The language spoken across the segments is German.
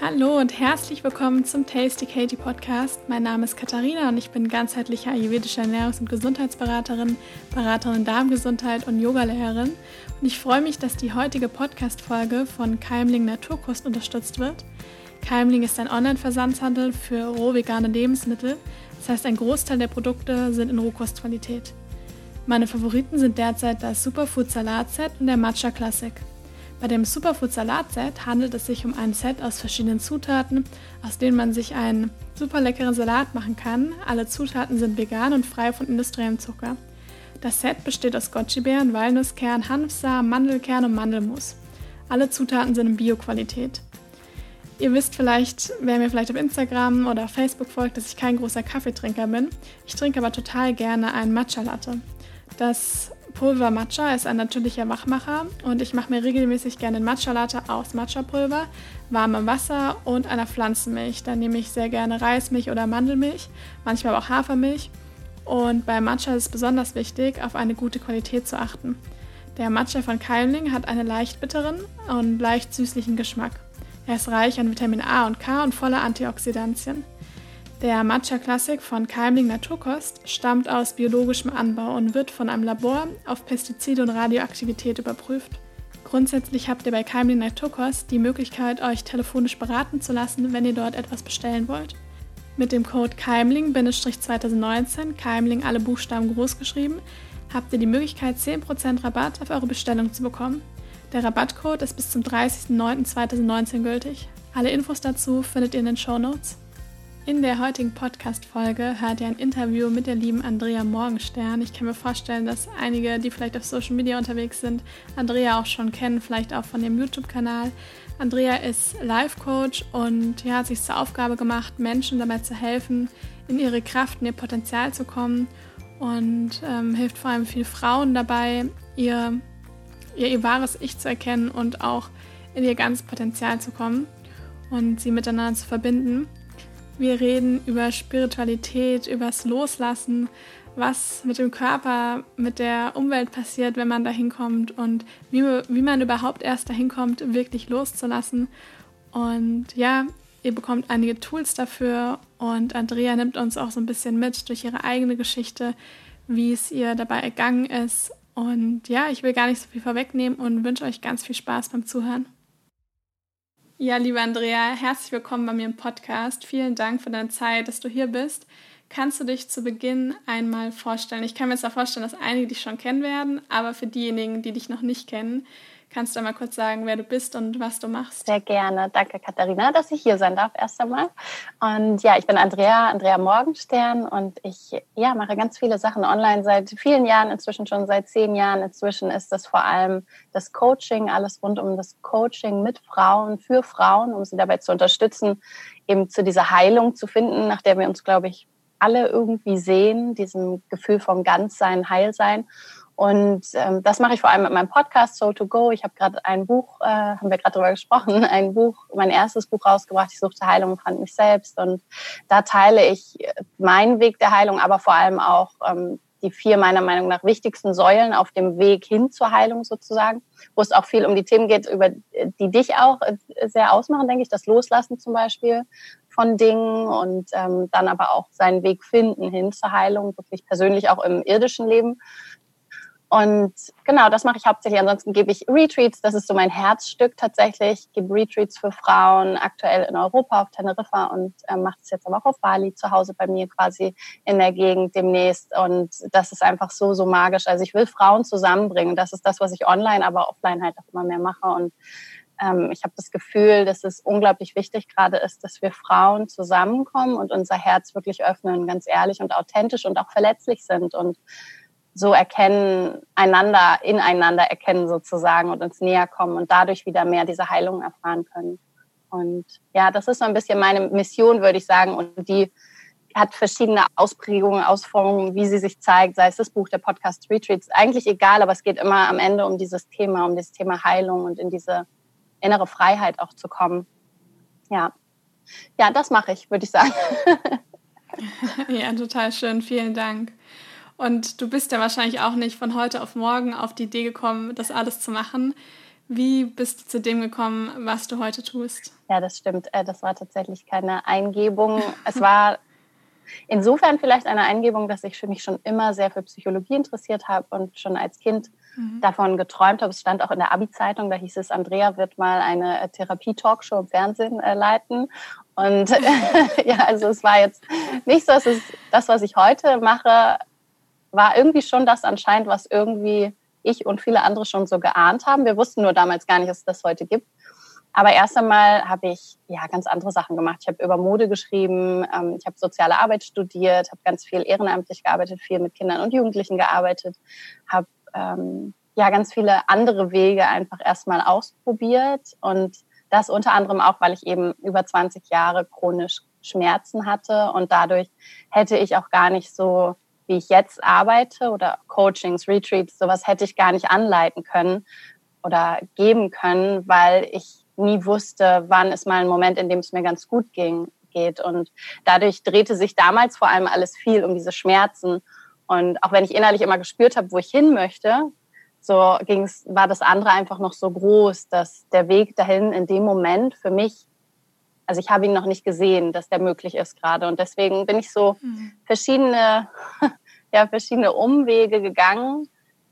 Hallo und herzlich willkommen zum Tasty Katie Podcast. Mein Name ist Katharina und ich bin ganzheitliche ayurvedische Ernährungs- und Gesundheitsberaterin, Beraterin in Darmgesundheit und Yogalehrerin. Und ich freue mich, dass die heutige Podcast-Folge von Keimling Naturkost unterstützt wird. Keimling ist ein Online-Versandhandel für roh vegane Lebensmittel. Das heißt, ein Großteil der Produkte sind in Rohkostqualität. Meine Favoriten sind derzeit das Superfood Salat Set und der Matcha Classic. Bei dem Superfood Salat Set handelt es sich um ein Set aus verschiedenen Zutaten, aus denen man sich einen super leckeren Salat machen kann. Alle Zutaten sind vegan und frei von industriellem Zucker. Das Set besteht aus Goji-Beeren, Walnusskern, Hanfsamen, Mandelkern und Mandelmus. Alle Zutaten sind in Bio-Qualität. Ihr wisst vielleicht, wer mir vielleicht auf Instagram oder Facebook folgt, dass ich kein großer Kaffeetrinker bin. Ich trinke aber total gerne einen Matcha Latte. Das Pulver Matcha ist ein natürlicher Wachmacher und ich mache mir regelmäßig gerne Matcha Latte aus Matcha-Pulver, warmem Wasser und einer Pflanzenmilch. Dann nehme ich sehr gerne Reismilch oder Mandelmilch, manchmal auch Hafermilch. Und bei Matcha ist es besonders wichtig, auf eine gute Qualität zu achten. Der Matcha von Keimling hat einen leicht bitteren und leicht süßlichen Geschmack. Er ist reich an Vitamin A und K und voller Antioxidantien. Der Matcha Classic von Keimling Naturkost stammt aus biologischem Anbau und wird von einem Labor auf Pestizide und Radioaktivität überprüft. Grundsätzlich habt ihr bei Keimling Naturkost die Möglichkeit, euch telefonisch beraten zu lassen, wenn ihr dort etwas bestellen wollt. Mit dem Code Keimling-2019, Keimling alle Buchstaben groß geschrieben, habt ihr die Möglichkeit, 10% Rabatt auf eure Bestellung zu bekommen. Der Rabattcode ist bis zum 30.09.2019 gültig. Alle Infos dazu findet ihr in den Show Notes. In der heutigen Podcast-Folge hört ihr ein Interview mit der lieben Andrea Morgenstern. Ich kann mir vorstellen, dass einige, die vielleicht auf Social Media unterwegs sind, Andrea auch schon kennen, vielleicht auch von ihrem YouTube-Kanal. Andrea ist Life-Coach und ja, hat sich zur Aufgabe gemacht, Menschen dabei zu helfen, in ihre Kraft, in ihr Potenzial zu kommen und ähm, hilft vor allem vielen Frauen dabei, ihr, ihr, ihr wahres Ich zu erkennen und auch in ihr ganzes Potenzial zu kommen und sie miteinander zu verbinden. Wir reden über Spiritualität, übers Loslassen, was mit dem Körper, mit der Umwelt passiert, wenn man dahin kommt und wie, wie man überhaupt erst dahin kommt, wirklich loszulassen. Und ja, ihr bekommt einige Tools dafür und Andrea nimmt uns auch so ein bisschen mit durch ihre eigene Geschichte, wie es ihr dabei ergangen ist. Und ja, ich will gar nicht so viel vorwegnehmen und wünsche euch ganz viel Spaß beim Zuhören. Ja, liebe Andrea, herzlich willkommen bei mir im Podcast. Vielen Dank für deine Zeit, dass du hier bist. Kannst du dich zu Beginn einmal vorstellen? Ich kann mir jetzt auch vorstellen, dass einige dich schon kennen werden, aber für diejenigen, die dich noch nicht kennen, Kannst du mal kurz sagen, wer du bist und was du machst? Sehr gerne. Danke, Katharina, dass ich hier sein darf erst einmal. Und ja, ich bin Andrea, Andrea Morgenstern und ich ja, mache ganz viele Sachen online seit vielen Jahren, inzwischen schon seit zehn Jahren. Inzwischen ist das vor allem das Coaching, alles rund um das Coaching mit Frauen, für Frauen, um sie dabei zu unterstützen, eben zu dieser Heilung zu finden, nach der wir uns, glaube ich, alle irgendwie sehen, diesem Gefühl vom Ganzsein, Heilsein. Und ähm, das mache ich vor allem mit meinem Podcast Soul to Go. Ich habe gerade ein Buch, äh, haben wir gerade drüber gesprochen, ein Buch, mein erstes Buch rausgebracht. Ich suchte Heilung und fand mich selbst. Und da teile ich meinen Weg der Heilung, aber vor allem auch ähm, die vier meiner Meinung nach wichtigsten Säulen auf dem Weg hin zur Heilung sozusagen, wo es auch viel um die Themen geht, über die dich auch äh, sehr ausmachen, denke ich, das Loslassen zum Beispiel von Dingen und ähm, dann aber auch seinen Weg finden hin zur Heilung, wirklich persönlich auch im irdischen Leben. Und genau, das mache ich hauptsächlich. Ansonsten gebe ich Retreats. Das ist so mein Herzstück tatsächlich. Ich gebe Retreats für Frauen aktuell in Europa auf Teneriffa und äh, mache das jetzt aber auch auf Bali zu Hause bei mir quasi in der Gegend demnächst. Und das ist einfach so, so magisch. Also ich will Frauen zusammenbringen. Das ist das, was ich online, aber offline halt auch immer mehr mache. Und ähm, ich habe das Gefühl, dass es unglaublich wichtig gerade ist, dass wir Frauen zusammenkommen und unser Herz wirklich öffnen, ganz ehrlich und authentisch und auch verletzlich sind und so erkennen, einander, ineinander erkennen sozusagen und uns näher kommen und dadurch wieder mehr diese Heilung erfahren können. Und ja, das ist so ein bisschen meine Mission, würde ich sagen. Und die hat verschiedene Ausprägungen, Ausformungen, wie sie sich zeigt, sei es das Buch, der Podcast Retreats, eigentlich egal, aber es geht immer am Ende um dieses Thema, um das Thema Heilung und in diese innere Freiheit auch zu kommen. Ja, ja, das mache ich, würde ich sagen. ja, total schön. Vielen Dank. Und du bist ja wahrscheinlich auch nicht von heute auf morgen auf die Idee gekommen, das alles zu machen. Wie bist du zu dem gekommen, was du heute tust? Ja, das stimmt. Äh, das war tatsächlich keine Eingebung. Es war insofern vielleicht eine Eingebung, dass ich mich schon immer sehr für Psychologie interessiert habe und schon als Kind mhm. davon geträumt habe. Es stand auch in der Abi-Zeitung, da hieß es, Andrea wird mal eine äh, Therapie-Talkshow im Fernsehen äh, leiten. Und ja, also es war jetzt nicht so, dass es das, was ich heute mache, war irgendwie schon das anscheinend, was irgendwie ich und viele andere schon so geahnt haben. Wir wussten nur damals gar nicht, dass es das heute gibt. Aber erst einmal habe ich ja ganz andere Sachen gemacht. Ich habe über Mode geschrieben, ähm, ich habe soziale Arbeit studiert, habe ganz viel ehrenamtlich gearbeitet, viel mit Kindern und Jugendlichen gearbeitet, habe ähm, ja ganz viele andere Wege einfach erstmal ausprobiert und das unter anderem auch, weil ich eben über 20 Jahre chronisch Schmerzen hatte und dadurch hätte ich auch gar nicht so, wie ich jetzt arbeite oder Coachings, Retreats, sowas hätte ich gar nicht anleiten können oder geben können, weil ich nie wusste, wann ist mal ein Moment, in dem es mir ganz gut ging, geht. Und dadurch drehte sich damals vor allem alles viel um diese Schmerzen. Und auch wenn ich innerlich immer gespürt habe, wo ich hin möchte, so ging's, war das andere einfach noch so groß, dass der Weg dahin in dem Moment für mich, also ich habe ihn noch nicht gesehen, dass der möglich ist gerade. Und deswegen bin ich so mhm. verschiedene, ja, verschiedene Umwege gegangen,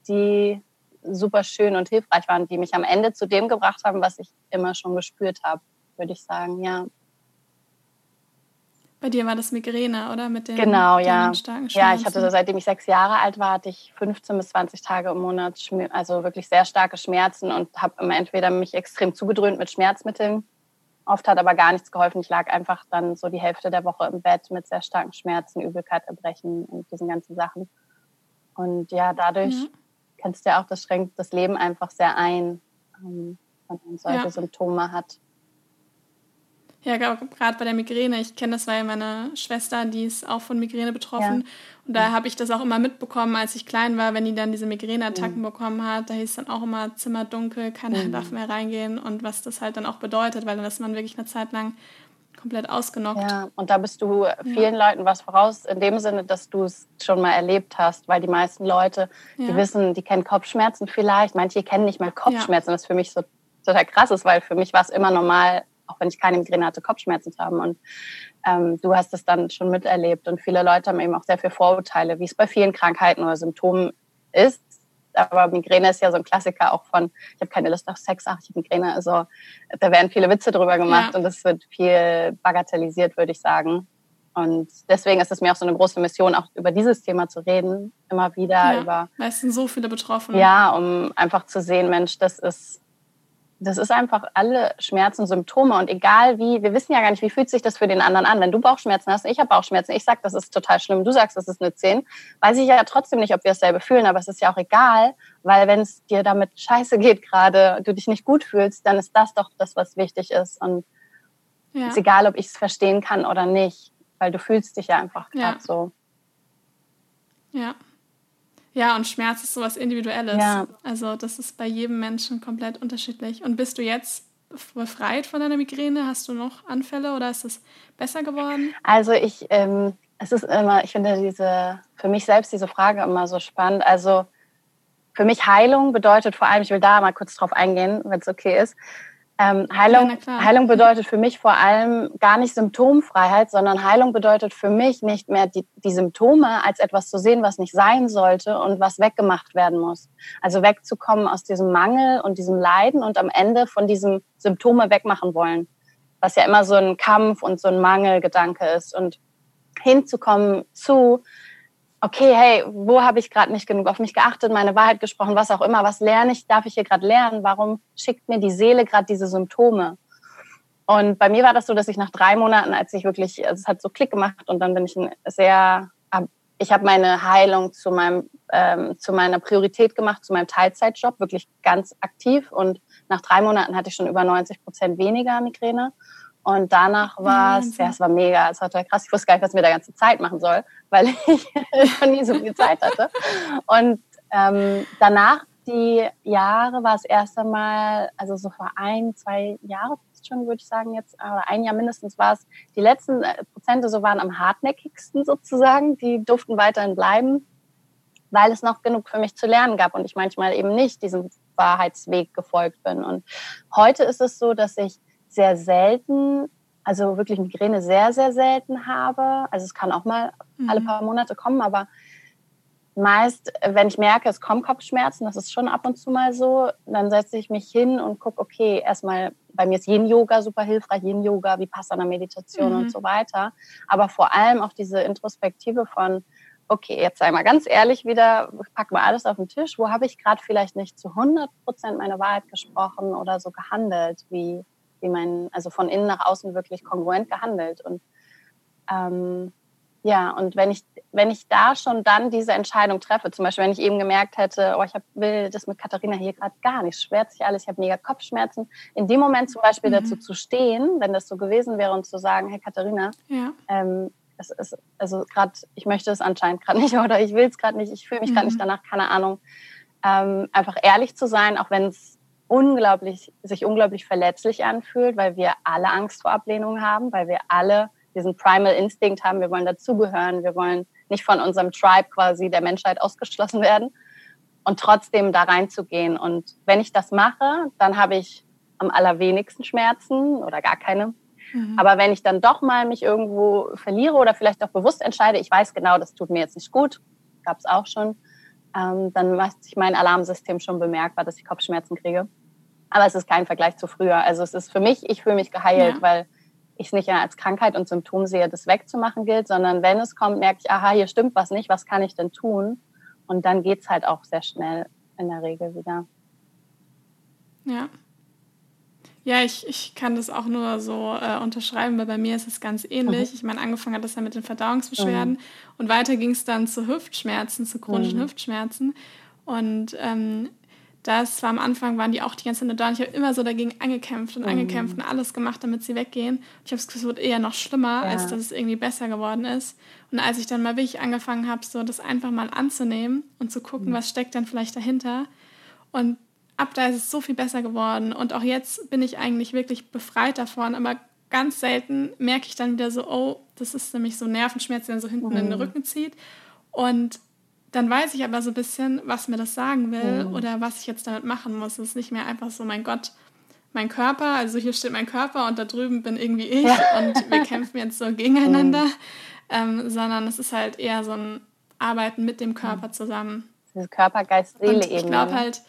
die super schön und hilfreich waren, die mich am Ende zu dem gebracht haben, was ich immer schon gespürt habe, würde ich sagen, ja. Bei dir war das Migräne, oder? Mit den, genau, ja. starken Schmerzen. Ja, ich hatte, seitdem ich sechs Jahre alt war, hatte ich 15 bis 20 Tage im Monat, also wirklich sehr starke Schmerzen und habe immer entweder mich extrem zugedröhnt mit Schmerzmitteln. Oft hat aber gar nichts geholfen. Ich lag einfach dann so die Hälfte der Woche im Bett mit sehr starken Schmerzen, Übelkeit, Erbrechen und diesen ganzen Sachen. Und ja, dadurch mhm kennst ja auch, das schränkt das Leben einfach sehr ein, ähm, wenn man solche ja. Symptome hat. Ja, gerade bei der Migräne. Ich kenne das, weil meine Schwester, die ist auch von Migräne betroffen. Ja. Und da habe ich das auch immer mitbekommen, als ich klein war, wenn die dann diese Migräneattacken mhm. bekommen hat. Da hieß dann auch immer Zimmer dunkel, keiner mhm. darf mehr reingehen. Und was das halt dann auch bedeutet, weil dann ist man wirklich eine Zeit lang komplett ausgenockt. Ja, und da bist du vielen ja. Leuten was voraus, in dem Sinne, dass du es schon mal erlebt hast, weil die meisten Leute, ja. die wissen, die kennen Kopfschmerzen vielleicht, manche kennen nicht mal Kopfschmerzen, ja. was für mich so total krass ist, weil für mich war es immer normal, auch wenn ich keine Migräne hatte, Kopfschmerzen zu haben. Und ähm, du hast es dann schon miterlebt. Und viele Leute haben eben auch sehr viele Vorurteile, wie es bei vielen Krankheiten oder Symptomen ist aber Migräne ist ja so ein Klassiker auch von, ich habe keine Lust auf Sex, ach, ich habe Migräne. Also da werden viele Witze drüber gemacht ja. und es wird viel bagatellisiert, würde ich sagen. Und deswegen ist es mir auch so eine große Mission, auch über dieses Thema zu reden, immer wieder ja, über. Es sind so viele Betroffene. Ja, um einfach zu sehen, Mensch, das ist das ist einfach alle Schmerzen, Symptome und egal wie, wir wissen ja gar nicht, wie fühlt sich das für den anderen an. Wenn du Bauchschmerzen hast, ich habe Bauchschmerzen, ich sage, das ist total schlimm, du sagst, das ist eine 10, weiß ich ja trotzdem nicht, ob wir dasselbe fühlen, aber es ist ja auch egal, weil wenn es dir damit scheiße geht gerade, du dich nicht gut fühlst, dann ist das doch das, was wichtig ist und ja. ist egal, ob ich es verstehen kann oder nicht, weil du fühlst dich ja einfach gerade ja. so. Ja. Ja, und Schmerz ist sowas Individuelles. Ja. Also das ist bei jedem Menschen komplett unterschiedlich. Und bist du jetzt befreit von deiner Migräne? Hast du noch Anfälle oder ist es besser geworden? Also ich, ähm, es ist immer, ich finde diese, für mich selbst diese Frage immer so spannend. Also für mich Heilung bedeutet vor allem, ich will da mal kurz drauf eingehen, wenn es okay ist. Ähm, Heilung, ja, Heilung bedeutet für mich vor allem gar nicht Symptomfreiheit, sondern Heilung bedeutet für mich nicht mehr die, die Symptome als etwas zu sehen, was nicht sein sollte und was weggemacht werden muss. Also wegzukommen aus diesem Mangel und diesem Leiden und am Ende von diesem Symptome wegmachen wollen. Was ja immer so ein Kampf und so ein Mangelgedanke ist. Und hinzukommen zu, okay, hey, wo habe ich gerade nicht genug auf mich geachtet, meine Wahrheit gesprochen, was auch immer, was lerne ich, darf ich hier gerade lernen, warum schickt mir die Seele gerade diese Symptome? Und bei mir war das so, dass ich nach drei Monaten, als ich wirklich, also es hat so Klick gemacht und dann bin ich ein sehr, ich habe meine Heilung zu meinem, ähm, zu meiner Priorität gemacht, zu meinem Teilzeitjob, wirklich ganz aktiv und nach drei Monaten hatte ich schon über 90 Prozent weniger Migräne. Und danach war es, ja, es war mega, es war total krass. Ich wusste gar nicht, was mir da ganze Zeit machen soll, weil ich noch nie so viel Zeit hatte. Und ähm, danach, die Jahre, war es erst einmal, also so vor ein, zwei Jahre schon, würde ich sagen jetzt, oder ein Jahr mindestens war es, die letzten äh, Prozente so waren am hartnäckigsten sozusagen, die durften weiterhin bleiben, weil es noch genug für mich zu lernen gab und ich manchmal eben nicht diesen Wahrheitsweg gefolgt bin. Und heute ist es so, dass ich sehr selten, also wirklich Migräne sehr, sehr selten habe. Also es kann auch mal mhm. alle paar Monate kommen, aber meist, wenn ich merke, es kommen Kopfschmerzen, das ist schon ab und zu mal so, dann setze ich mich hin und gucke, okay, erstmal, bei mir ist Yin-Yoga super hilfreich, Yin-Yoga, Vipassana-Meditation mhm. und so weiter. Aber vor allem auch diese Introspektive von, okay, jetzt sei mal ganz ehrlich wieder, pack mal alles auf den Tisch, wo habe ich gerade vielleicht nicht zu 100 Prozent meine Wahrheit gesprochen oder so gehandelt, wie, wie mein, also von innen nach außen wirklich kongruent gehandelt. Und ähm, ja, und wenn ich, wenn ich da schon dann diese Entscheidung treffe, zum Beispiel, wenn ich eben gemerkt hätte, oh, ich hab, will das mit Katharina hier gerade gar nicht, schwert sich alles, ich habe mega Kopfschmerzen, in dem Moment zum Beispiel mhm. dazu zu stehen, wenn das so gewesen wäre und zu sagen, hey Katharina, ja. ähm, es ist, also gerade, ich möchte es anscheinend gerade nicht oder ich will es gerade nicht, ich fühle mich mhm. gerade nicht danach, keine Ahnung. Ähm, einfach ehrlich zu sein, auch wenn es unglaublich, sich unglaublich verletzlich anfühlt, weil wir alle Angst vor Ablehnung haben, weil wir alle diesen Primal Instinct haben, wir wollen dazugehören, wir wollen nicht von unserem Tribe quasi der Menschheit ausgeschlossen werden und trotzdem da reinzugehen. Und wenn ich das mache, dann habe ich am allerwenigsten Schmerzen oder gar keine. Mhm. Aber wenn ich dann doch mal mich irgendwo verliere oder vielleicht auch bewusst entscheide, ich weiß genau, das tut mir jetzt nicht gut, gab es auch schon, ähm, dann macht sich mein Alarmsystem schon bemerkbar, dass ich Kopfschmerzen kriege. Aber es ist kein Vergleich zu früher. Also es ist für mich, ich fühle mich geheilt, ja. weil ich es nicht als Krankheit und Symptom sehe, das wegzumachen gilt, sondern wenn es kommt, merke ich, aha, hier stimmt was nicht, was kann ich denn tun? Und dann geht es halt auch sehr schnell in der Regel wieder. Ja. Ja, ich, ich kann das auch nur so äh, unterschreiben, weil bei mir ist es ganz ähnlich. Mhm. Ich meine, angefangen hat das ja mit den Verdauungsbeschwerden mhm. und weiter ging es dann zu Hüftschmerzen, zu chronischen mhm. Hüftschmerzen. Und ähm, das war am Anfang, waren die auch die ganze Zeit da. Und ich habe immer so dagegen angekämpft und oh. angekämpft und alles gemacht, damit sie weggehen. Und ich habe das Gefühl, es wird eher noch schlimmer, ja. als dass es irgendwie besser geworden ist. Und als ich dann mal wirklich angefangen habe, so das einfach mal anzunehmen und zu gucken, mhm. was steckt dann vielleicht dahinter. Und ab da ist es so viel besser geworden. Und auch jetzt bin ich eigentlich wirklich befreit davon. Aber ganz selten merke ich dann wieder so, oh, das ist nämlich so Nervenschmerz, der so hinten mhm. in den Rücken zieht. Und dann weiß ich aber so ein bisschen, was mir das sagen will mhm. oder was ich jetzt damit machen muss. Es ist nicht mehr einfach so, mein Gott, mein Körper, also hier steht mein Körper und da drüben bin irgendwie ich ja. und wir kämpfen jetzt so gegeneinander, mhm. ähm, sondern es ist halt eher so ein Arbeiten mit dem Körper mhm. zusammen. Diese Körper, Geist, Seele eben. Ich glaube halt,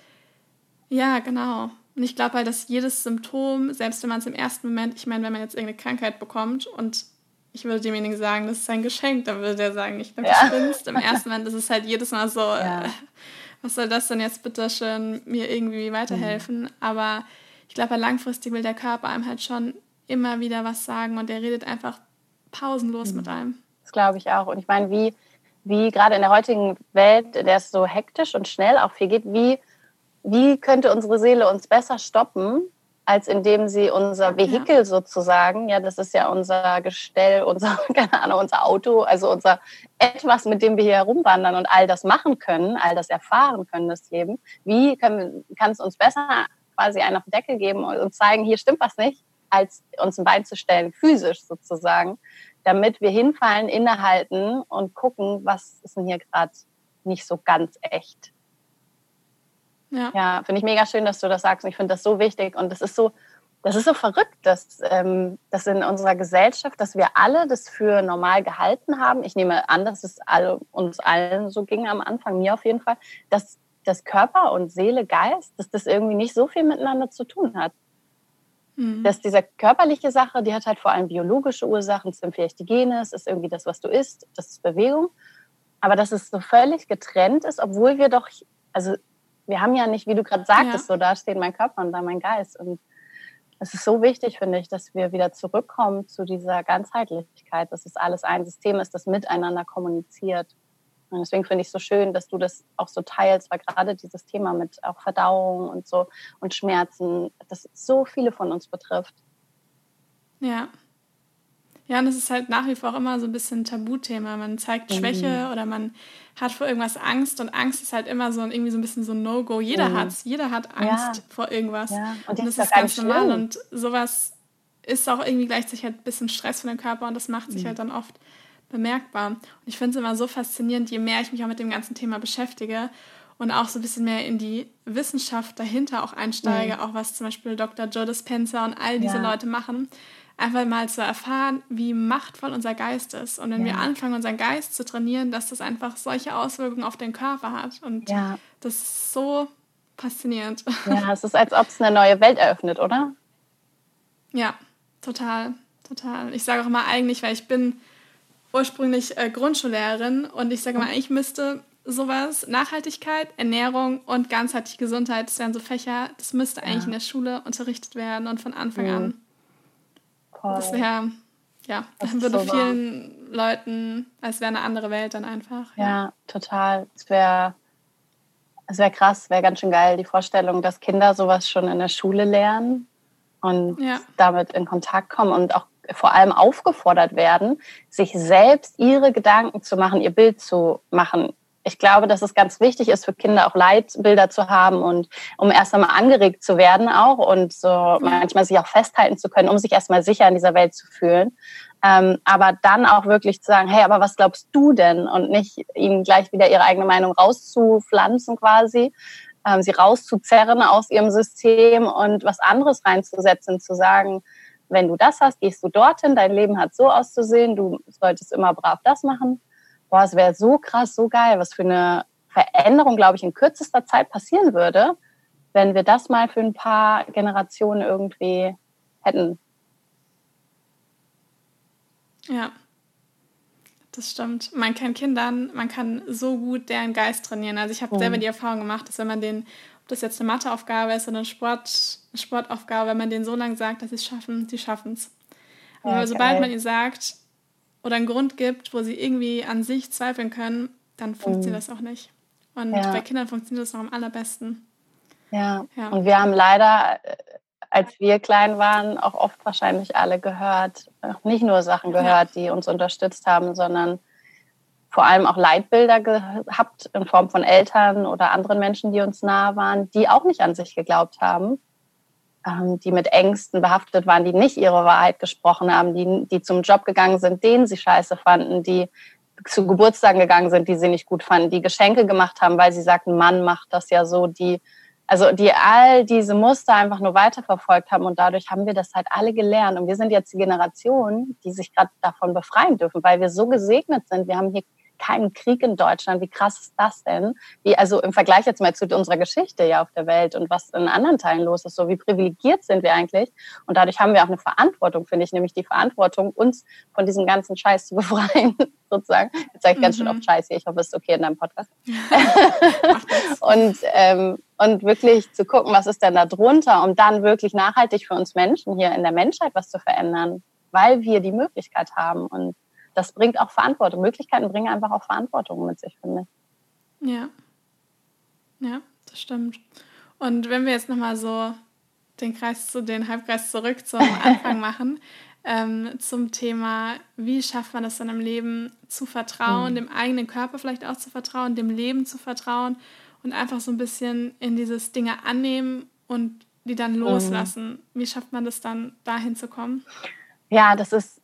ja, genau. Und ich glaube halt, dass jedes Symptom, selbst wenn man es im ersten Moment, ich meine, wenn man jetzt irgendeine Krankheit bekommt und ich würde demjenigen sagen, das ist ein Geschenk, dann würde der sagen, ich bin ja. spinnst. Im ersten Moment ist es halt jedes Mal so, ja. äh, was soll das denn jetzt bitte schön mir irgendwie weiterhelfen? Mhm. Aber ich glaube, langfristig will der Körper einem halt schon immer wieder was sagen und der redet einfach pausenlos mhm. mit einem. Das glaube ich auch. Und ich meine, wie, wie gerade in der heutigen Welt, der es so hektisch und schnell auch viel geht, wie, wie könnte unsere Seele uns besser stoppen, als indem sie unser Vehikel ja. sozusagen, ja, das ist ja unser Gestell, unser, keine Ahnung, unser Auto, also unser etwas, mit dem wir hier herumwandern und all das machen können, all das erfahren können, das Leben. Wie kann es uns besser quasi einen auf den Deckel geben und zeigen, hier stimmt was nicht, als uns ein Bein zu stellen, physisch sozusagen, damit wir hinfallen, innehalten und gucken, was ist denn hier gerade nicht so ganz echt. Ja, ja finde ich mega schön, dass du das sagst. Und ich finde das so wichtig. Und das ist so, das ist so verrückt, dass, ähm, dass in unserer Gesellschaft, dass wir alle das für normal gehalten haben. Ich nehme an, dass es alle, uns allen so ging am Anfang, mir auf jeden Fall, dass das Körper und Seele, Geist, dass das irgendwie nicht so viel miteinander zu tun hat. Mhm. Dass diese körperliche Sache, die hat halt vor allem biologische Ursachen, es sind vielleicht die Gene, es ist irgendwie das, was du isst, das ist Bewegung. Aber dass es so völlig getrennt ist, obwohl wir doch, also wir haben ja nicht, wie du gerade sagtest, ja. so da steht mein Körper und da mein Geist. Und es ist so wichtig, finde ich, dass wir wieder zurückkommen zu dieser Ganzheitlichkeit, dass es alles ein System ist, das miteinander kommuniziert. Und deswegen finde ich es so schön, dass du das auch so teilst, weil gerade dieses Thema mit auch Verdauung und so und Schmerzen, das so viele von uns betrifft. Ja. Ja, und es ist halt nach wie vor immer so ein bisschen ein Tabuthema. Man zeigt mhm. Schwäche oder man hat vor irgendwas Angst und Angst ist halt immer so irgendwie so ein bisschen so ein No-Go. Jeder mhm. hat's, jeder hat Angst ja. vor irgendwas. Ja. Und, und das ist ganz normal schlimm. und sowas ist auch irgendwie gleichzeitig halt ein bisschen Stress für den Körper und das macht sich mhm. halt dann oft bemerkbar. Und ich finde es immer so faszinierend, je mehr ich mich auch mit dem ganzen Thema beschäftige, und auch so ein bisschen mehr in die Wissenschaft dahinter auch einsteige, mhm. auch was zum Beispiel Dr. Joe Dispenza und all diese ja. Leute machen, einfach mal zu erfahren, wie machtvoll unser Geist ist. Und wenn ja. wir anfangen, unseren Geist zu trainieren, dass das einfach solche Auswirkungen auf den Körper hat. Und ja. das ist so faszinierend. Ja, es ist, als ob es eine neue Welt eröffnet, oder? Ja, total, total. Ich sage auch immer eigentlich, weil ich bin ursprünglich äh, Grundschullehrerin und ich sage mal, ich müsste sowas, Nachhaltigkeit, Ernährung und ganzheitliche Gesundheit, das wären so Fächer, das müsste eigentlich in der Schule unterrichtet werden und von Anfang mhm. an. Voll. Das wäre, ja, das würde so vielen wahr. Leuten, es wäre eine andere Welt dann einfach. Ja, ja total. Es wäre es wäre krass, wäre ganz schön geil, die Vorstellung, dass Kinder sowas schon in der Schule lernen und ja. damit in Kontakt kommen und auch vor allem aufgefordert werden, sich selbst ihre Gedanken zu machen, ihr Bild zu machen. Ich glaube, dass es ganz wichtig ist für Kinder auch Leitbilder zu haben und um erst einmal angeregt zu werden auch und so manchmal sich auch festhalten zu können, um sich erstmal sicher in dieser Welt zu fühlen. Ähm, aber dann auch wirklich zu sagen, hey, aber was glaubst du denn? Und nicht ihnen gleich wieder ihre eigene Meinung rauszupflanzen quasi, ähm, sie rauszuzerren aus ihrem System und was anderes reinzusetzen, zu sagen, wenn du das hast, gehst du dorthin, dein Leben hat so auszusehen, du solltest immer brav das machen. Boah, es wäre so krass, so geil, was für eine Veränderung, glaube ich, in kürzester Zeit passieren würde, wenn wir das mal für ein paar Generationen irgendwie hätten. Ja, das stimmt. Man kann Kindern, man kann so gut deren Geist trainieren. Also ich habe mhm. selber die Erfahrung gemacht, dass wenn man den ob das jetzt eine Matheaufgabe ist oder eine, Sport, eine Sportaufgabe, wenn man denen so lange sagt, dass sie es schaffen, sie schaffen es. Aber okay. sobald man ihnen sagt oder einen Grund gibt, wo sie irgendwie an sich zweifeln können, dann funktioniert mhm. das auch nicht. Und ja. bei Kindern funktioniert das noch am allerbesten. Ja. ja, und wir haben leider, äh, als wir klein waren, auch oft wahrscheinlich alle gehört, nicht nur Sachen gehört, ja. die uns unterstützt haben, sondern vor allem auch Leitbilder gehabt in Form von Eltern oder anderen Menschen, die uns nahe waren, die auch nicht an sich geglaubt haben, die mit Ängsten behaftet waren, die nicht ihre Wahrheit gesprochen haben, die, die zum Job gegangen sind, den sie scheiße fanden, die zu Geburtstagen gegangen sind, die sie nicht gut fanden, die Geschenke gemacht haben, weil sie sagten, Mann macht das ja so, die also die all diese Muster einfach nur weiterverfolgt haben und dadurch haben wir das halt alle gelernt und wir sind jetzt die Generation, die sich gerade davon befreien dürfen, weil wir so gesegnet sind. Wir haben hier keinen Krieg in Deutschland. Wie krass ist das denn? Wie, also im Vergleich jetzt mal zu unserer Geschichte ja auf der Welt und was in anderen Teilen los ist, so wie privilegiert sind wir eigentlich? Und dadurch haben wir auch eine Verantwortung, finde ich, nämlich die Verantwortung, uns von diesem ganzen Scheiß zu befreien, sozusagen. Jetzt sage ich ganz mhm. schön oft Scheiße, ich hoffe, es ist okay in deinem Podcast. und, ähm, und wirklich zu gucken, was ist denn da drunter, um dann wirklich nachhaltig für uns Menschen hier in der Menschheit was zu verändern, weil wir die Möglichkeit haben und das bringt auch Verantwortung. Möglichkeiten bringen einfach auch Verantwortung mit sich, finde ich. Ja. Ja, das stimmt. Und wenn wir jetzt nochmal so den Kreis zu den Halbkreis zurück zum Anfang machen, ähm, zum Thema, wie schafft man es dann im Leben zu vertrauen, mhm. dem eigenen Körper vielleicht auch zu vertrauen, dem Leben zu vertrauen und einfach so ein bisschen in dieses Dinge annehmen und die dann mhm. loslassen. Mhm. Wie schafft man das dann, dahin zu kommen? Ja, das ist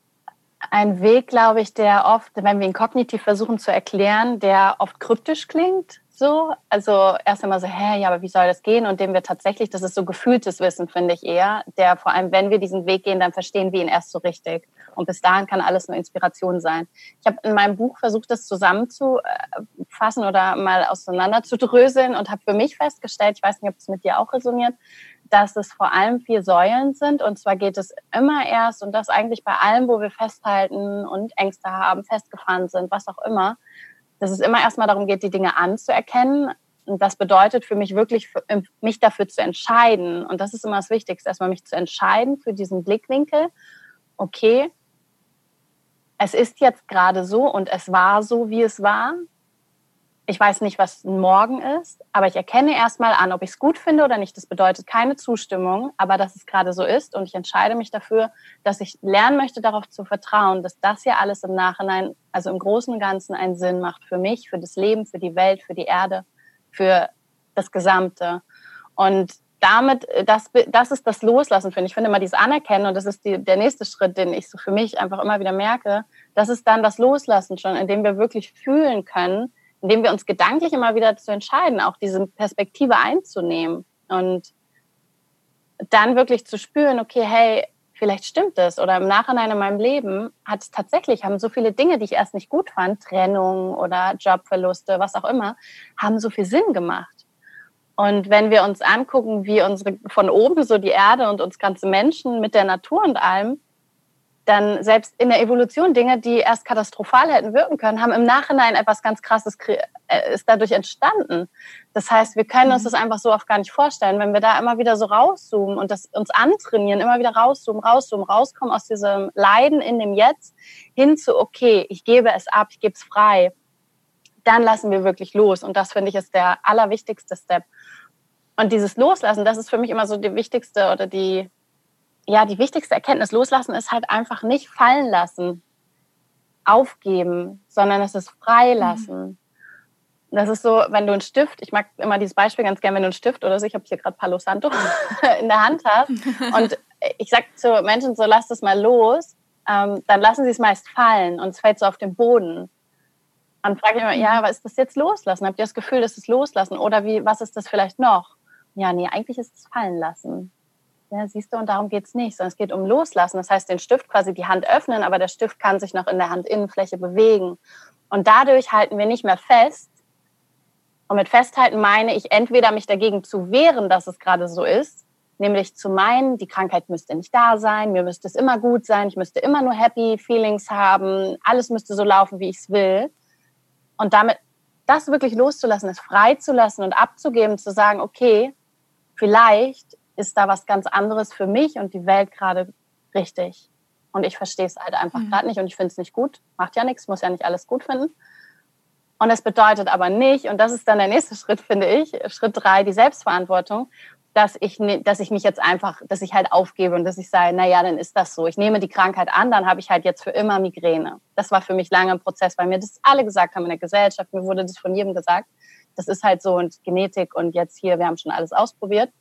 ein Weg, glaube ich, der oft, wenn wir ihn kognitiv versuchen zu erklären, der oft kryptisch klingt. So, also erst einmal so, hä, ja, aber wie soll das gehen? Und dem wir tatsächlich, das ist so gefühltes Wissen, finde ich eher, der vor allem, wenn wir diesen Weg gehen, dann verstehen wir ihn erst so richtig. Und bis dahin kann alles nur Inspiration sein. Ich habe in meinem Buch versucht, das zusammenzufassen oder mal auseinanderzudröseln und habe für mich festgestellt, ich weiß nicht, ob es mit dir auch resoniert, dass es vor allem vier Säulen sind. Und zwar geht es immer erst, und das eigentlich bei allem, wo wir festhalten und Ängste haben, festgefahren sind, was auch immer, dass es immer erstmal darum geht, die Dinge anzuerkennen. Und das bedeutet für mich wirklich, für, mich dafür zu entscheiden. Und das ist immer das Wichtigste, erstmal mich zu entscheiden für diesen Blickwinkel. Okay, es ist jetzt gerade so und es war so, wie es war ich weiß nicht, was morgen ist, aber ich erkenne erstmal an, ob ich es gut finde oder nicht. Das bedeutet keine Zustimmung, aber dass es gerade so ist und ich entscheide mich dafür, dass ich lernen möchte, darauf zu vertrauen, dass das hier alles im Nachhinein, also im Großen und Ganzen einen Sinn macht für mich, für das Leben, für die Welt, für die Erde, für das Gesamte. Und damit, das, das ist das Loslassen, finde ich. Ich finde immer dieses Anerkennen und das ist die, der nächste Schritt, den ich so für mich einfach immer wieder merke. Das ist dann das Loslassen schon, indem wir wirklich fühlen können, indem wir uns gedanklich immer wieder zu entscheiden, auch diese Perspektive einzunehmen und dann wirklich zu spüren, okay, hey, vielleicht stimmt es oder im Nachhinein in meinem Leben hat es tatsächlich, haben so viele Dinge, die ich erst nicht gut fand, Trennung oder Jobverluste, was auch immer, haben so viel Sinn gemacht. Und wenn wir uns angucken, wie unsere von oben so die Erde und uns ganze Menschen mit der Natur und allem, dann selbst in der Evolution Dinge, die erst katastrophal hätten wirken können, haben im Nachhinein etwas ganz Krasses äh, ist dadurch entstanden. Das heißt, wir können uns mhm. das einfach so oft gar nicht vorstellen. Wenn wir da immer wieder so rauszoomen und das uns antrainieren, immer wieder rauszoomen, rauszoomen, rauskommen aus diesem Leiden in dem Jetzt hin zu, okay, ich gebe es ab, ich gebe es frei, dann lassen wir wirklich los. Und das finde ich ist der allerwichtigste Step. Und dieses Loslassen, das ist für mich immer so die wichtigste oder die, ja, die wichtigste Erkenntnis. Loslassen ist halt einfach nicht fallen lassen, aufgeben, sondern es ist freilassen. Mhm. Das ist so, wenn du einen Stift, ich mag immer dieses Beispiel ganz gerne, wenn du einen Stift oder so, ich habe hier gerade Palo Santo in der Hand hast und ich sage zu Menschen so, lass das mal los, ähm, dann lassen sie es meist fallen und es fällt so auf den Boden. Und frage ich immer, ja, mhm. was ist das jetzt loslassen? Habt ihr das Gefühl, das ist loslassen? Oder wie, was ist das vielleicht noch? Ja, nee, eigentlich ist es fallen lassen. Ja, siehst du, und darum geht es nicht, sondern es geht um Loslassen. Das heißt, den Stift quasi die Hand öffnen, aber der Stift kann sich noch in der Handinnenfläche bewegen. Und dadurch halten wir nicht mehr fest. Und mit Festhalten meine ich entweder mich dagegen zu wehren, dass es gerade so ist, nämlich zu meinen, die Krankheit müsste nicht da sein, mir müsste es immer gut sein, ich müsste immer nur Happy Feelings haben, alles müsste so laufen, wie ich es will. Und damit das wirklich loszulassen, es freizulassen und abzugeben, zu sagen, okay, vielleicht ist da was ganz anderes für mich und die Welt gerade richtig. Und ich verstehe es halt einfach mhm. gerade nicht und ich finde es nicht gut. Macht ja nichts, muss ja nicht alles gut finden. Und es bedeutet aber nicht, und das ist dann der nächste Schritt, finde ich, Schritt drei, die Selbstverantwortung, dass ich, dass ich mich jetzt einfach, dass ich halt aufgebe und dass ich sage, na ja, dann ist das so. Ich nehme die Krankheit an, dann habe ich halt jetzt für immer Migräne. Das war für mich lange ein Prozess, weil mir das alle gesagt haben in der Gesellschaft. Mir wurde das von jedem gesagt. Das ist halt so und Genetik und jetzt hier, wir haben schon alles ausprobiert.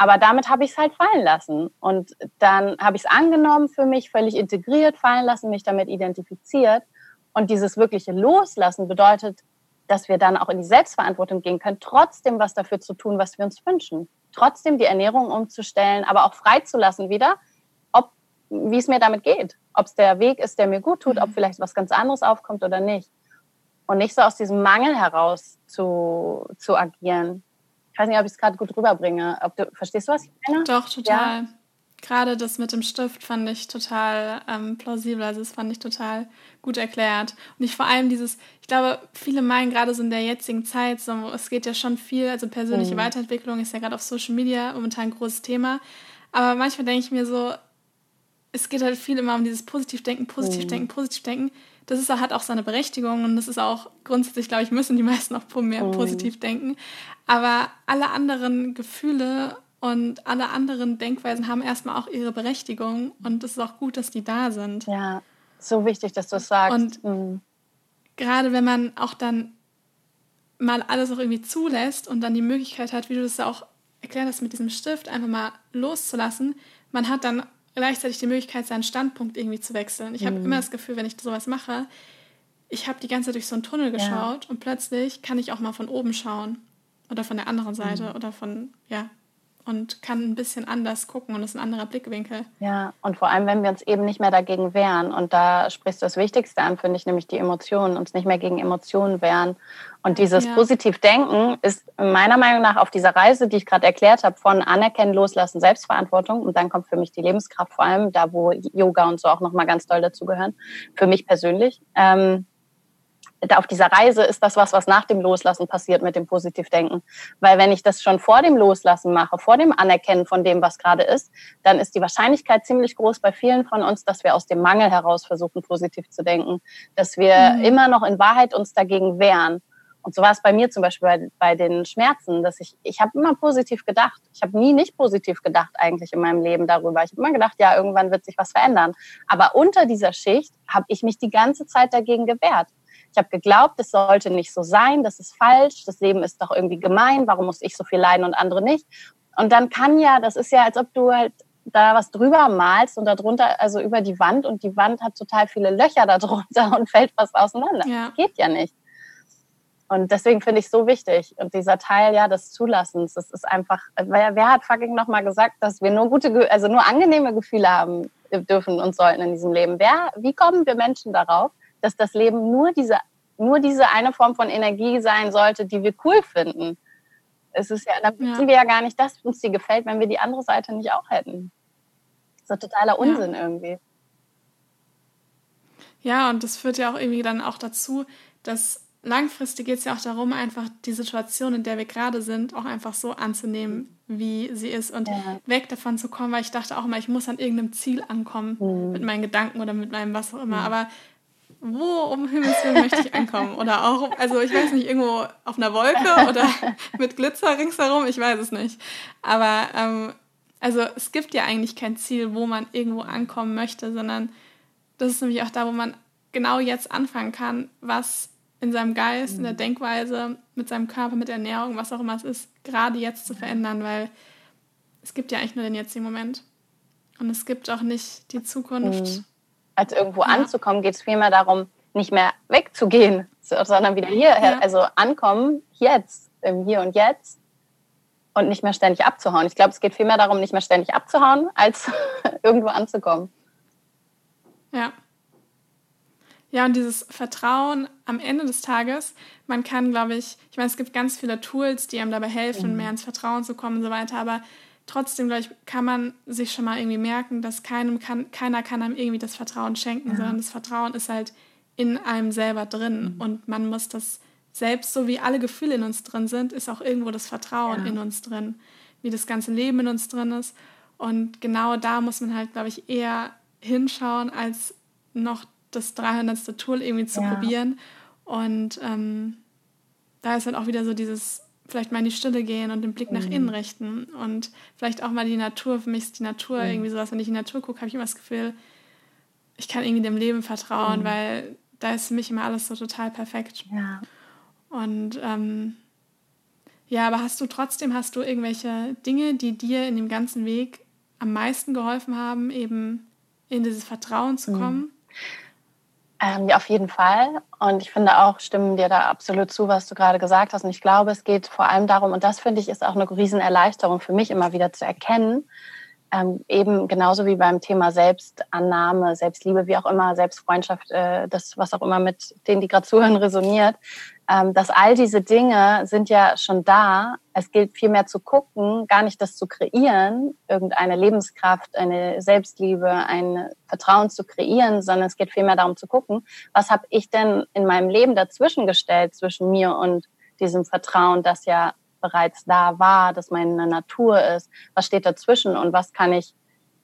Aber damit habe ich es halt fallen lassen. Und dann habe ich es angenommen für mich, völlig integriert, fallen lassen, mich damit identifiziert. Und dieses wirkliche Loslassen bedeutet, dass wir dann auch in die Selbstverantwortung gehen können, trotzdem was dafür zu tun, was wir uns wünschen. Trotzdem die Ernährung umzustellen, aber auch freizulassen wieder, ob, wie es mir damit geht. Ob es der Weg ist, der mir gut tut, ob mhm. vielleicht was ganz anderes aufkommt oder nicht und nicht so aus diesem Mangel heraus zu, zu agieren. Ich weiß nicht, ob ich es gerade gut rüberbringe. Ob du, verstehst du, was ich meine? Doch, total. Ja. Gerade das mit dem Stift fand ich total ähm, plausibel, also das fand ich total gut erklärt. Und ich vor allem dieses, ich glaube, viele meinen gerade so in der jetzigen Zeit, so, es geht ja schon viel, also persönliche mhm. Weiterentwicklung ist ja gerade auf Social Media momentan ein großes Thema. Aber manchmal denke ich mir so, es geht halt viel immer um dieses Positivdenken, Positivdenken, mhm. Positivdenken das ist, hat auch seine Berechtigung und das ist auch grundsätzlich, glaube ich, müssen die meisten auch mehr mhm. positiv denken. Aber alle anderen Gefühle und alle anderen Denkweisen haben erstmal auch ihre Berechtigung und es ist auch gut, dass die da sind. Ja, so wichtig, dass du es sagst. Und mhm. gerade wenn man auch dann mal alles auch irgendwie zulässt und dann die Möglichkeit hat, wie du das auch erklärt hast mit diesem Stift, einfach mal loszulassen, man hat dann gleichzeitig die Möglichkeit, seinen Standpunkt irgendwie zu wechseln. Ich mhm. habe immer das Gefühl, wenn ich sowas mache, ich habe die ganze Zeit durch so einen Tunnel geschaut ja. und plötzlich kann ich auch mal von oben schauen oder von der anderen Seite mhm. oder von, ja, und kann ein bisschen anders gucken und es ist ein anderer Blickwinkel. Ja, und vor allem, wenn wir uns eben nicht mehr dagegen wehren. Und da sprichst du das Wichtigste an, finde ich, nämlich die Emotionen, uns nicht mehr gegen Emotionen wehren. Und dieses ja. Positivdenken ist meiner Meinung nach auf dieser Reise, die ich gerade erklärt habe, von Anerkennen, Loslassen, Selbstverantwortung. Und dann kommt für mich die Lebenskraft, vor allem da, wo Yoga und so auch nochmal ganz doll dazugehören, für mich persönlich. Ähm, auf dieser Reise ist das was, was nach dem Loslassen passiert mit dem Positivdenken. Weil wenn ich das schon vor dem Loslassen mache, vor dem Anerkennen von dem, was gerade ist, dann ist die Wahrscheinlichkeit ziemlich groß bei vielen von uns, dass wir aus dem Mangel heraus versuchen, positiv zu denken, dass wir mhm. immer noch in Wahrheit uns dagegen wehren. Und so war es bei mir zum Beispiel bei, bei den Schmerzen, dass ich, ich habe immer positiv gedacht. Ich habe nie nicht positiv gedacht eigentlich in meinem Leben darüber. Ich habe immer gedacht, ja, irgendwann wird sich was verändern. Aber unter dieser Schicht habe ich mich die ganze Zeit dagegen gewehrt. Ich habe geglaubt, es sollte nicht so sein, das ist falsch, das Leben ist doch irgendwie gemein, warum muss ich so viel leiden und andere nicht? Und dann kann ja, das ist ja, als ob du halt da was drüber malst und darunter, also über die Wand und die Wand hat total viele Löcher darunter und fällt fast auseinander. Ja. Geht ja nicht. Und deswegen finde ich es so wichtig. Und dieser Teil, ja, des Zulassens, das ist einfach, wer, wer hat fucking nochmal gesagt, dass wir nur gute, also nur angenehme Gefühle haben dürfen und sollten in diesem Leben? Wer, wie kommen wir Menschen darauf, dass das Leben nur diese, nur diese eine Form von Energie sein sollte, die wir cool finden? Es ist ja, dann ja. wissen wir ja gar nicht, dass uns die gefällt, wenn wir die andere Seite nicht auch hätten. So totaler Unsinn ja. irgendwie. Ja, und das führt ja auch irgendwie dann auch dazu, dass langfristig geht es ja auch darum, einfach die Situation, in der wir gerade sind, auch einfach so anzunehmen, wie sie ist und ja. weg davon zu kommen, weil ich dachte auch immer, ich muss an irgendeinem Ziel ankommen mhm. mit meinen Gedanken oder mit meinem was auch immer. Mhm. Aber wo um Himmels Willen möchte ich ankommen? Oder auch, also ich weiß nicht, irgendwo auf einer Wolke oder mit Glitzer ringsherum, ich weiß es nicht. Aber ähm, also es gibt ja eigentlich kein Ziel, wo man irgendwo ankommen möchte, sondern das ist nämlich auch da, wo man genau jetzt anfangen kann, was in seinem Geist, in der mhm. Denkweise, mit seinem Körper, mit der Ernährung, was auch immer es ist, gerade jetzt zu verändern, weil es gibt ja eigentlich nur den jetzigen Moment. Und es gibt auch nicht die Zukunft. Mhm. Als irgendwo ja. anzukommen, geht es vielmehr darum, nicht mehr wegzugehen, sondern wieder hier, ja. also ankommen, jetzt, im Hier und Jetzt und nicht mehr ständig abzuhauen. Ich glaube, es geht vielmehr darum, nicht mehr ständig abzuhauen, als irgendwo anzukommen. Ja. Ja, und dieses Vertrauen am Ende des Tages, man kann, glaube ich, ich meine, es gibt ganz viele Tools, die einem dabei helfen, mhm. mehr ins Vertrauen zu kommen und so weiter, aber trotzdem, glaube ich, kann man sich schon mal irgendwie merken, dass keinem kann, keiner kann einem irgendwie das Vertrauen schenken, ja. sondern das Vertrauen ist halt in einem selber drin mhm. und man muss das selbst, so wie alle Gefühle in uns drin sind, ist auch irgendwo das Vertrauen ja. in uns drin, wie das ganze Leben in uns drin ist und genau da muss man halt, glaube ich, eher hinschauen, als noch das 300. Tool irgendwie zu ja. probieren. Und ähm, da ist halt auch wieder so dieses, vielleicht mal in die Stille gehen und den Blick mhm. nach innen richten. Und vielleicht auch mal die Natur, für mich ist die Natur mhm. irgendwie sowas, wenn ich in die Natur gucke, habe ich immer das Gefühl, ich kann irgendwie dem Leben vertrauen, mhm. weil da ist für mich immer alles so total perfekt. Ja. Und ähm, ja, aber hast du trotzdem, hast du irgendwelche Dinge, die dir in dem ganzen Weg am meisten geholfen haben, eben in dieses Vertrauen zu mhm. Ähm, ja, auf jeden Fall. Und ich finde auch, stimmen dir da absolut zu, was du gerade gesagt hast. Und ich glaube, es geht vor allem darum, und das finde ich ist auch eine Riesenerleichterung für mich immer wieder zu erkennen, ähm, eben genauso wie beim Thema Selbstannahme, Selbstliebe, wie auch immer, Selbstfreundschaft, äh, das, was auch immer mit denen, die gerade zuhören, resoniert, ähm, dass all diese Dinge sind ja schon da. Es gilt vielmehr zu gucken, gar nicht das zu kreieren, irgendeine Lebenskraft, eine Selbstliebe, ein Vertrauen zu kreieren, sondern es geht vielmehr darum zu gucken, was habe ich denn in meinem Leben dazwischen gestellt zwischen mir und diesem Vertrauen, das ja bereits da war, dass meine Natur ist. Was steht dazwischen und was kann ich,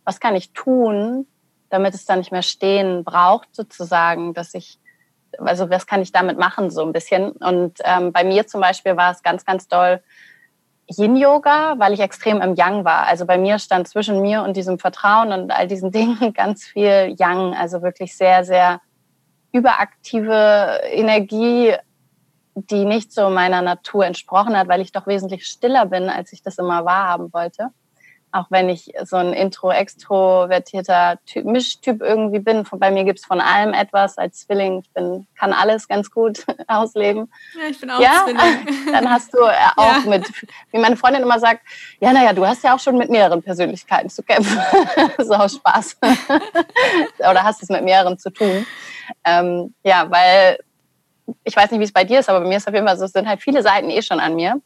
was kann ich tun, damit es dann nicht mehr stehen braucht, sozusagen, dass ich, also was kann ich damit machen, so ein bisschen. Und ähm, bei mir zum Beispiel war es ganz, ganz doll Yin-Yoga, weil ich extrem im Yang war. Also bei mir stand zwischen mir und diesem Vertrauen und all diesen Dingen ganz viel Yang, also wirklich sehr, sehr überaktive Energie, die nicht so meiner Natur entsprochen hat, weil ich doch wesentlich stiller bin, als ich das immer wahrhaben wollte. Auch wenn ich so ein intro-extrovertierter Mischtyp irgendwie bin. Bei mir gibt's von allem etwas. Als Zwilling, ich bin, kann alles ganz gut ausleben. Ja, ich bin auch ja? Zwilling. Dann hast du äh, auch ja. mit, wie meine Freundin immer sagt, ja, naja, du hast ja auch schon mit mehreren Persönlichkeiten zu kämpfen. so aus Spaß. Oder hast es mit mehreren zu tun. Ähm, ja, weil ich weiß nicht, wie es bei dir ist, aber bei mir ist auf jeden Fall so, es sind halt viele Seiten eh schon an mir.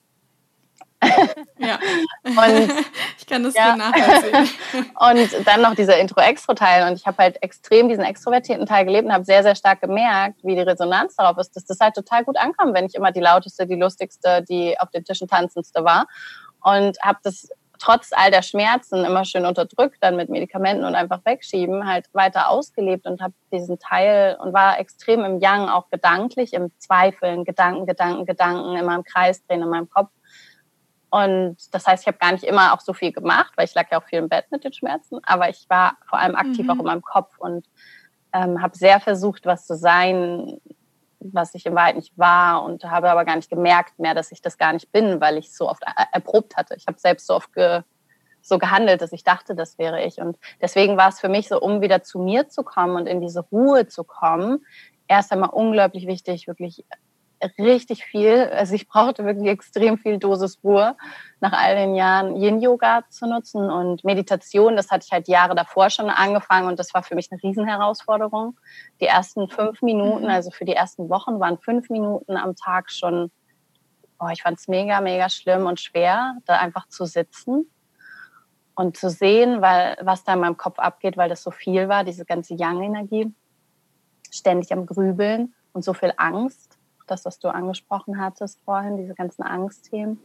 ja. und, ich kann das ja. nachvollziehen. und dann noch dieser Intro-Extro-Teil. Und ich habe halt extrem diesen extrovertierten Teil gelebt und habe sehr, sehr stark gemerkt, wie die Resonanz darauf ist, dass das halt total gut ankommt, wenn ich immer die lauteste, die lustigste, die auf den Tischen tanzendste war. Und habe das trotz all der Schmerzen immer schön unterdrückt, dann mit Medikamenten und einfach wegschieben, halt weiter ausgelebt und habe diesen Teil und war extrem im Yang, auch gedanklich, im Zweifeln, Gedanken, Gedanken, Gedanken, immer im Kreis drehen in meinem Kopf. Und das heißt, ich habe gar nicht immer auch so viel gemacht, weil ich lag ja auch viel im Bett mit den Schmerzen, aber ich war vor allem aktiv mhm. auch in meinem Kopf und ähm, habe sehr versucht, was zu sein, was ich in Wahrheit nicht war und habe aber gar nicht gemerkt mehr, dass ich das gar nicht bin, weil ich so oft erprobt hatte. Ich habe selbst so oft ge, so gehandelt, dass ich dachte, das wäre ich. Und deswegen war es für mich so, um wieder zu mir zu kommen und in diese Ruhe zu kommen, erst einmal unglaublich wichtig, wirklich richtig viel. Also ich brauchte wirklich extrem viel Dosis Ruhe nach all den Jahren Yin-Yoga zu nutzen und Meditation. Das hatte ich halt Jahre davor schon angefangen und das war für mich eine Riesenherausforderung. Die ersten fünf Minuten, mhm. also für die ersten Wochen waren fünf Minuten am Tag schon, oh, ich fand es mega, mega schlimm und schwer, da einfach zu sitzen und zu sehen, weil was da in meinem Kopf abgeht, weil das so viel war, diese ganze Yang-Energie, ständig am Grübeln und so viel Angst, das, was du angesprochen hattest vorhin, diese ganzen Angstthemen.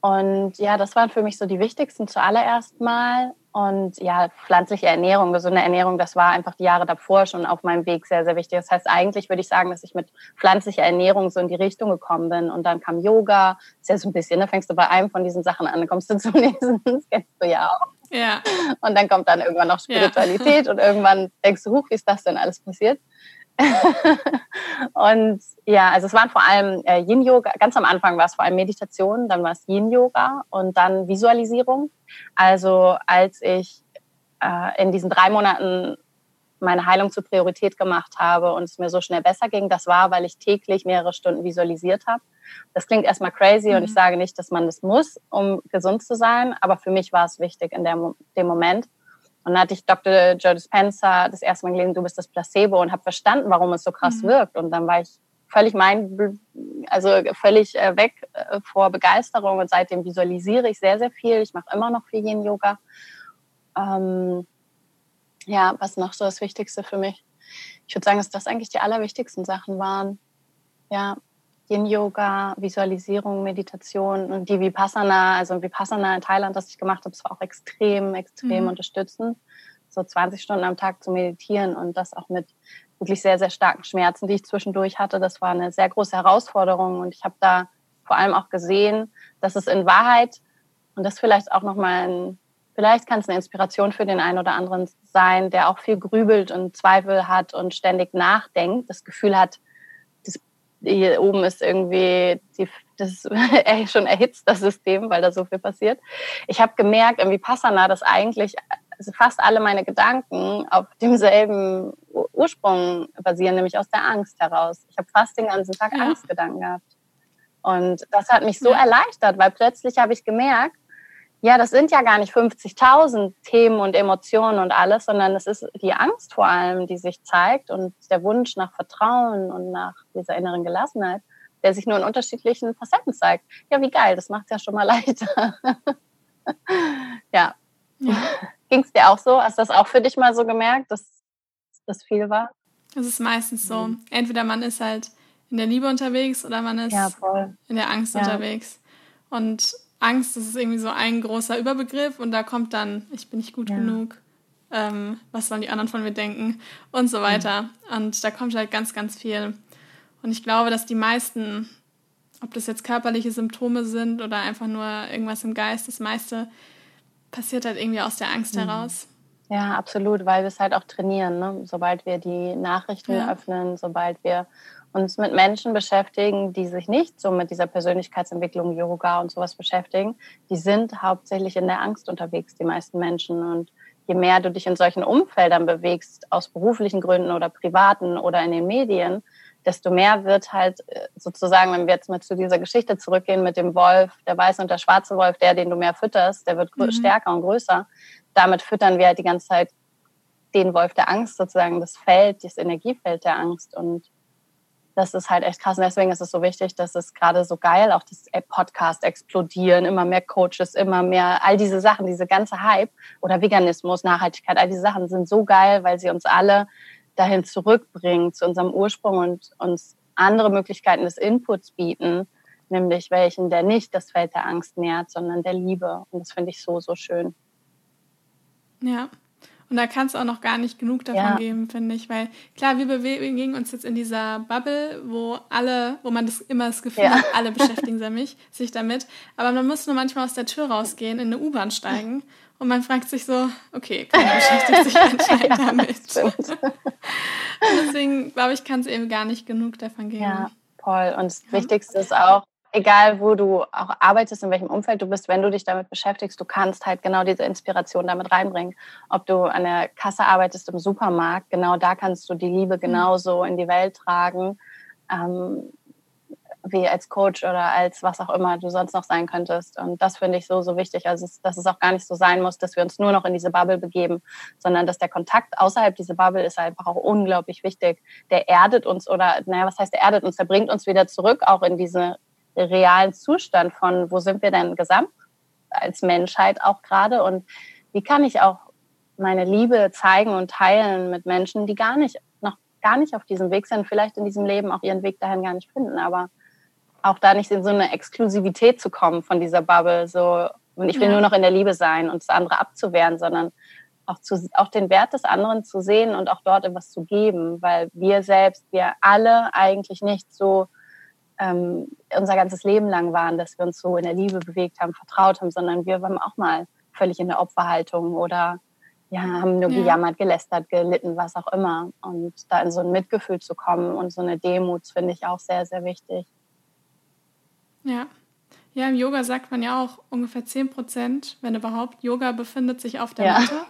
Und ja, das waren für mich so die wichtigsten zuallererst mal. Und ja, pflanzliche Ernährung, gesunde Ernährung, das war einfach die Jahre davor schon auf meinem Weg sehr, sehr wichtig. Das heißt, eigentlich würde ich sagen, dass ich mit pflanzlicher Ernährung so in die Richtung gekommen bin. Und dann kam Yoga, ist ja so ein bisschen, da ne, fängst du bei einem von diesen Sachen an, dann kommst du zum nächsten, das kennst du ja auch. Ja. Und dann kommt dann irgendwann noch Spiritualität ja. und irgendwann denkst du, huch, wie ist das denn alles passiert? und ja, also es waren vor allem äh, Yin-Yoga. Ganz am Anfang war es vor allem Meditation, dann war es Yin-Yoga und dann Visualisierung. Also als ich äh, in diesen drei Monaten meine Heilung zur Priorität gemacht habe und es mir so schnell besser ging, das war, weil ich täglich mehrere Stunden visualisiert habe. Das klingt erstmal crazy mhm. und ich mhm. sage nicht, dass man das muss, um gesund zu sein, aber für mich war es wichtig in der, dem Moment. Und dann hatte ich Dr. Joe Dispenza das erste Mal gelesen, du bist das Placebo und habe verstanden, warum es so krass mhm. wirkt. Und dann war ich völlig mein, also völlig äh, weg äh, vor Begeisterung und seitdem visualisiere ich sehr, sehr viel. Ich mache immer noch viel Yin Yoga. Ähm, ja, was noch so das Wichtigste für mich? Ich würde sagen, dass das eigentlich die allerwichtigsten Sachen waren. Ja, Yin-Yoga, Visualisierung, Meditation und die Vipassana, also Vipassana in Thailand, das ich gemacht habe, das war auch extrem, extrem mhm. unterstützend. So 20 Stunden am Tag zu meditieren und das auch mit wirklich sehr, sehr starken Schmerzen, die ich zwischendurch hatte. Das war eine sehr große Herausforderung und ich habe da vor allem auch gesehen, dass es in Wahrheit und das vielleicht auch nochmal ein, vielleicht kann es eine Inspiration für den einen oder anderen sein, der auch viel grübelt und Zweifel hat und ständig nachdenkt, das Gefühl hat, hier oben ist irgendwie die, das ist schon erhitzt, das System, weil da so viel passiert. Ich habe gemerkt, irgendwie Passana, dass eigentlich also fast alle meine Gedanken auf demselben Ursprung basieren, nämlich aus der Angst heraus. Ich habe fast den ganzen Tag ja. Angstgedanken gehabt. Und das hat mich so ja. erleichtert, weil plötzlich habe ich gemerkt, ja, das sind ja gar nicht 50.000 Themen und Emotionen und alles, sondern es ist die Angst vor allem, die sich zeigt und der Wunsch nach Vertrauen und nach dieser inneren Gelassenheit, der sich nur in unterschiedlichen Facetten zeigt. Ja, wie geil, das macht es ja schon mal leichter. ja. ja. Ging es dir auch so? Hast du das auch für dich mal so gemerkt, dass das viel war? Es ist meistens so. Entweder man ist halt in der Liebe unterwegs oder man ist ja, in der Angst ja. unterwegs. Und Angst, das ist irgendwie so ein großer Überbegriff und da kommt dann, ich bin nicht gut ja. genug, ähm, was sollen die anderen von mir denken und so weiter. Mhm. Und da kommt halt ganz, ganz viel. Und ich glaube, dass die meisten, ob das jetzt körperliche Symptome sind oder einfach nur irgendwas im Geist, das meiste passiert halt irgendwie aus der Angst mhm. heraus. Ja, absolut, weil wir es halt auch trainieren. Ne? Sobald wir die Nachrichten ja. öffnen, sobald wir uns mit Menschen beschäftigen, die sich nicht so mit dieser Persönlichkeitsentwicklung, Yoga und sowas beschäftigen, die sind hauptsächlich in der Angst unterwegs, die meisten Menschen. Und je mehr du dich in solchen Umfeldern bewegst, aus beruflichen Gründen oder privaten oder in den Medien, desto mehr wird halt äh, sozusagen, wenn wir jetzt mal zu dieser Geschichte zurückgehen mit dem Wolf, der weiße und der schwarze Wolf, der, den du mehr fütterst, der wird mhm. stärker und größer. Damit füttern wir halt die ganze Zeit den Wolf der Angst sozusagen, das Feld, das Energiefeld der Angst. Und das ist halt echt krass. Und deswegen ist es so wichtig, dass es gerade so geil, auch das Podcast explodieren, immer mehr Coaches, immer mehr, all diese Sachen, diese ganze Hype oder Veganismus, Nachhaltigkeit, all diese Sachen sind so geil, weil sie uns alle dahin zurückbringen, zu unserem Ursprung und uns andere Möglichkeiten des Inputs bieten, nämlich welchen, der nicht das Feld der Angst nährt, sondern der Liebe. Und das finde ich so, so schön. Ja, und da kann es auch noch gar nicht genug davon ja. geben, finde ich. Weil klar, wir bewegen uns jetzt in dieser Bubble, wo alle, wo man das immer das Gefühl ja. hat, alle beschäftigen sich, sich damit. Aber man muss nur manchmal aus der Tür rausgehen, in eine U-Bahn steigen und man fragt sich so, okay, keiner beschäftigt sich anscheinend ja, damit. und deswegen glaube ich, kann es eben gar nicht genug davon geben. Ja, voll. Und das Wichtigste ist auch, egal wo du auch arbeitest, in welchem Umfeld du bist, wenn du dich damit beschäftigst, du kannst halt genau diese Inspiration damit reinbringen. Ob du an der Kasse arbeitest im Supermarkt, genau da kannst du die Liebe mhm. genauso in die Welt tragen. Ähm, wie als Coach oder als was auch immer du sonst noch sein könntest. Und das finde ich so, so wichtig. Also, dass es auch gar nicht so sein muss, dass wir uns nur noch in diese Bubble begeben, sondern dass der Kontakt außerhalb dieser Bubble ist einfach auch unglaublich wichtig. Der erdet uns oder, naja, was heißt der erdet uns? Der bringt uns wieder zurück auch in diesen realen Zustand von, wo sind wir denn gesamt als Menschheit auch gerade und wie kann ich auch meine Liebe zeigen und teilen mit Menschen, die gar nicht, noch gar nicht auf diesem Weg sind, vielleicht in diesem Leben auch ihren Weg dahin gar nicht finden, aber auch da nicht in so eine Exklusivität zu kommen von dieser Bubble, so, und ich will ja. nur noch in der Liebe sein und das andere abzuwehren, sondern auch, zu, auch den Wert des anderen zu sehen und auch dort etwas zu geben, weil wir selbst, wir alle eigentlich nicht so ähm, unser ganzes Leben lang waren, dass wir uns so in der Liebe bewegt haben, vertraut haben, sondern wir waren auch mal völlig in der Opferhaltung oder ja, haben nur ja. gejammert, gelästert, gelitten, was auch immer. Und da in so ein Mitgefühl zu kommen und so eine Demut, finde ich auch sehr, sehr wichtig. Ja. Ja, im Yoga sagt man ja auch ungefähr 10 Prozent, wenn überhaupt, Yoga befindet sich auf der ja. Matte.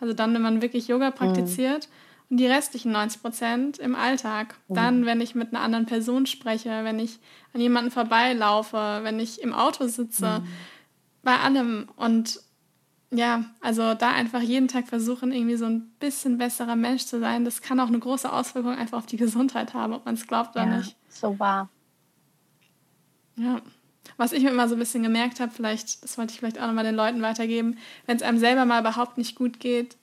Also dann, wenn man wirklich Yoga mhm. praktiziert. Mhm. Und die restlichen 90 Prozent im Alltag. Mhm. Dann, wenn ich mit einer anderen Person spreche, wenn ich an jemanden vorbeilaufe, wenn ich im Auto sitze, mhm. bei allem. Und ja, also da einfach jeden Tag versuchen, irgendwie so ein bisschen besserer Mensch zu sein, das kann auch eine große Auswirkung einfach auf die Gesundheit haben, ob man es glaubt oder ja, nicht. So wahr. Ja. Was ich mir immer so ein bisschen gemerkt habe, vielleicht, das wollte ich vielleicht auch nochmal den Leuten weitergeben, wenn es einem selber mal überhaupt nicht gut geht,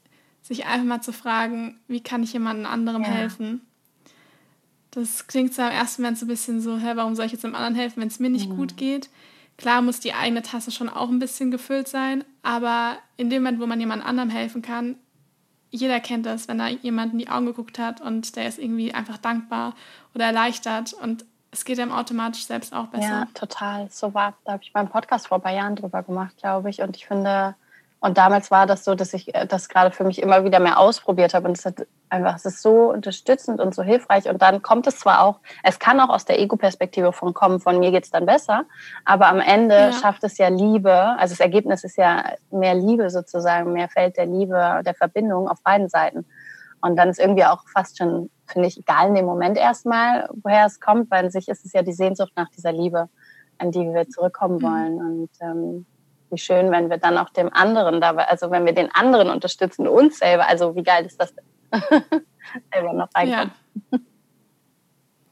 sich einfach mal zu fragen, wie kann ich jemandem anderem ja. helfen? Das klingt zwar im ersten Moment so ein bisschen so, hä, warum soll ich jetzt einem anderen helfen, wenn es mir nicht mhm. gut geht? Klar muss die eigene Tasse schon auch ein bisschen gefüllt sein, aber in dem Moment, wo man jemand anderem helfen kann, jeder kennt das, wenn da jemand in die Augen geguckt hat und der ist irgendwie einfach dankbar oder erleichtert und es geht einem automatisch selbst auch besser. Ja, total. So war, da habe ich beim Podcast vor ein paar Jahren drüber gemacht, glaube ich. Und ich finde, und damals war das so, dass ich äh, das gerade für mich immer wieder mehr ausprobiert habe. Und es hat einfach, es ist so unterstützend und so hilfreich. Und dann kommt es zwar auch, es kann auch aus der Ego-Perspektive von kommen, von mir geht es dann besser, aber am Ende ja. schafft es ja Liebe, also das Ergebnis ist ja mehr Liebe sozusagen, mehr Feld der Liebe, der Verbindung auf beiden Seiten. Und dann ist irgendwie auch fast schon, finde ich, egal in dem Moment erstmal, woher es kommt, weil an sich ist es ja die Sehnsucht nach dieser Liebe, an die wir zurückkommen mhm. wollen. Und ähm, wie schön, wenn wir dann auch dem anderen dabei, also wenn wir den anderen unterstützen, uns selber, also wie geil ist das denn? selber noch reinkommen. Ja.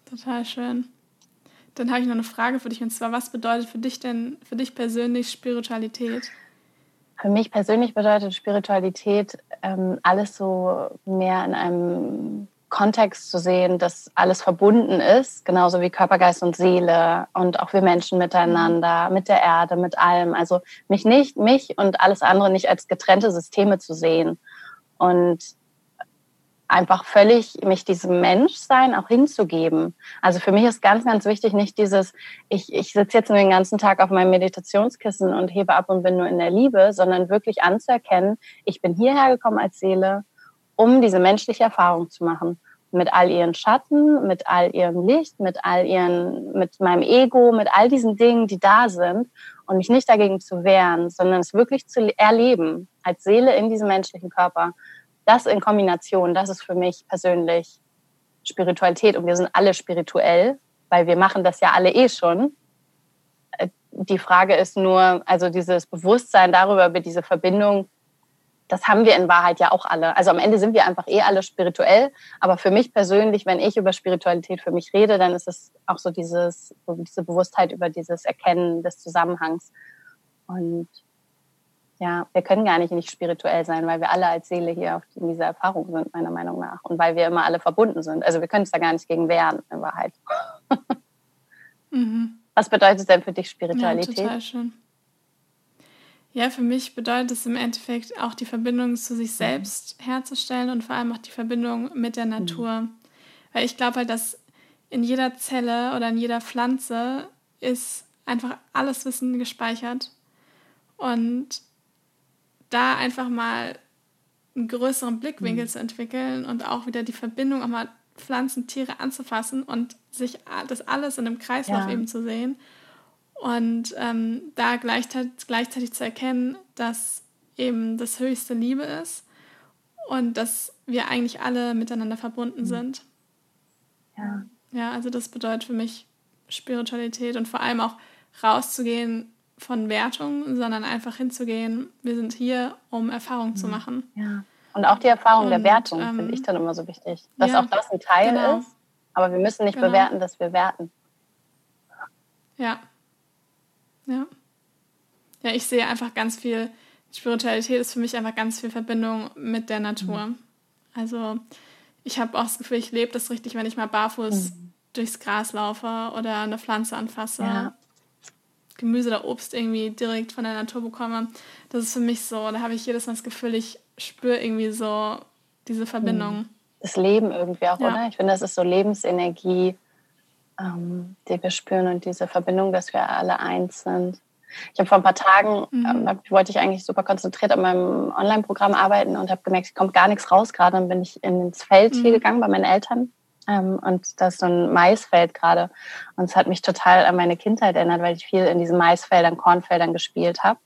Total schön. Dann habe ich noch eine Frage für dich und zwar, was bedeutet für dich denn, für dich persönlich Spiritualität? Für mich persönlich bedeutet Spiritualität ähm, alles so mehr in einem Kontext zu sehen, dass alles verbunden ist, genauso wie Körper, Geist und Seele und auch wir Menschen miteinander, mit der Erde, mit allem. Also mich nicht, mich und alles andere nicht als getrennte Systeme zu sehen und einfach völlig mich diesem Menschsein auch hinzugeben. Also für mich ist ganz, ganz wichtig nicht dieses, ich, ich sitze jetzt nur den ganzen Tag auf meinem Meditationskissen und hebe ab und bin nur in der Liebe, sondern wirklich anzuerkennen, ich bin hierher gekommen als Seele, um diese menschliche Erfahrung zu machen. Mit all ihren Schatten, mit all ihrem Licht, mit all ihren, mit meinem Ego, mit all diesen Dingen, die da sind und mich nicht dagegen zu wehren, sondern es wirklich zu erleben als Seele in diesem menschlichen Körper. Das in Kombination, das ist für mich persönlich Spiritualität und wir sind alle spirituell, weil wir machen das ja alle eh schon. Äh, die Frage ist nur, also dieses Bewusstsein darüber, über diese Verbindung, das haben wir in Wahrheit ja auch alle. Also am Ende sind wir einfach eh alle spirituell. Aber für mich persönlich, wenn ich über Spiritualität für mich rede, dann ist es auch so dieses, diese Bewusstheit über dieses Erkennen des Zusammenhangs. Und ja, wir können gar nicht nicht spirituell sein, weil wir alle als Seele hier in dieser Erfahrung sind, meiner Meinung nach. Und weil wir immer alle verbunden sind. Also wir können es da gar nicht gegen wehren, in Wahrheit. mhm. Was bedeutet denn für dich Spiritualität? Ja, total schön. Ja, für mich bedeutet es im Endeffekt auch die Verbindung zu sich selbst herzustellen und vor allem auch die Verbindung mit der Natur. Mhm. Weil ich glaube halt, dass in jeder Zelle oder in jeder Pflanze ist einfach alles Wissen gespeichert. Und da einfach mal einen größeren Blickwinkel mhm. zu entwickeln und auch wieder die Verbindung auch mal Pflanzen, Tiere anzufassen und sich das alles in einem Kreislauf ja. eben zu sehen und ähm, da gleichzeitig, gleichzeitig zu erkennen, dass eben das höchste Liebe ist und dass wir eigentlich alle miteinander verbunden mhm. sind. Ja. Ja, also das bedeutet für mich Spiritualität und vor allem auch rauszugehen von Wertung, sondern einfach hinzugehen, wir sind hier, um Erfahrung mhm. zu machen. Ja. Und auch die Erfahrung und, der Wertung ähm, finde ich dann immer so wichtig. Dass ja, auch das ein Teil genau. ist, aber wir müssen nicht genau. bewerten, dass wir werten. Ja. Ja. Ja, ich sehe einfach ganz viel, Spiritualität ist für mich einfach ganz viel Verbindung mit der Natur. Mhm. Also ich habe auch das Gefühl, ich lebe das richtig, wenn ich mal barfuß mhm. durchs Gras laufe oder eine Pflanze anfasse. Ja. Gemüse oder Obst irgendwie direkt von der Natur bekomme. Das ist für mich so, da habe ich jedes Mal das Gefühl, ich spüre irgendwie so diese Verbindung. Mhm. Das Leben irgendwie auch, ja. oder? Ich finde, das ist so Lebensenergie, ähm, die wir spüren und diese Verbindung, dass wir alle eins sind. Ich habe vor ein paar Tagen, mhm. ähm, wollte ich eigentlich super konzentriert an meinem Online-Programm arbeiten und habe gemerkt, es kommt gar nichts raus gerade. Dann bin ich ins Feld mhm. hier gegangen bei meinen Eltern ähm, und da ist so ein Maisfeld gerade. Und es hat mich total an meine Kindheit erinnert, weil ich viel in diesen Maisfeldern, Kornfeldern gespielt habe.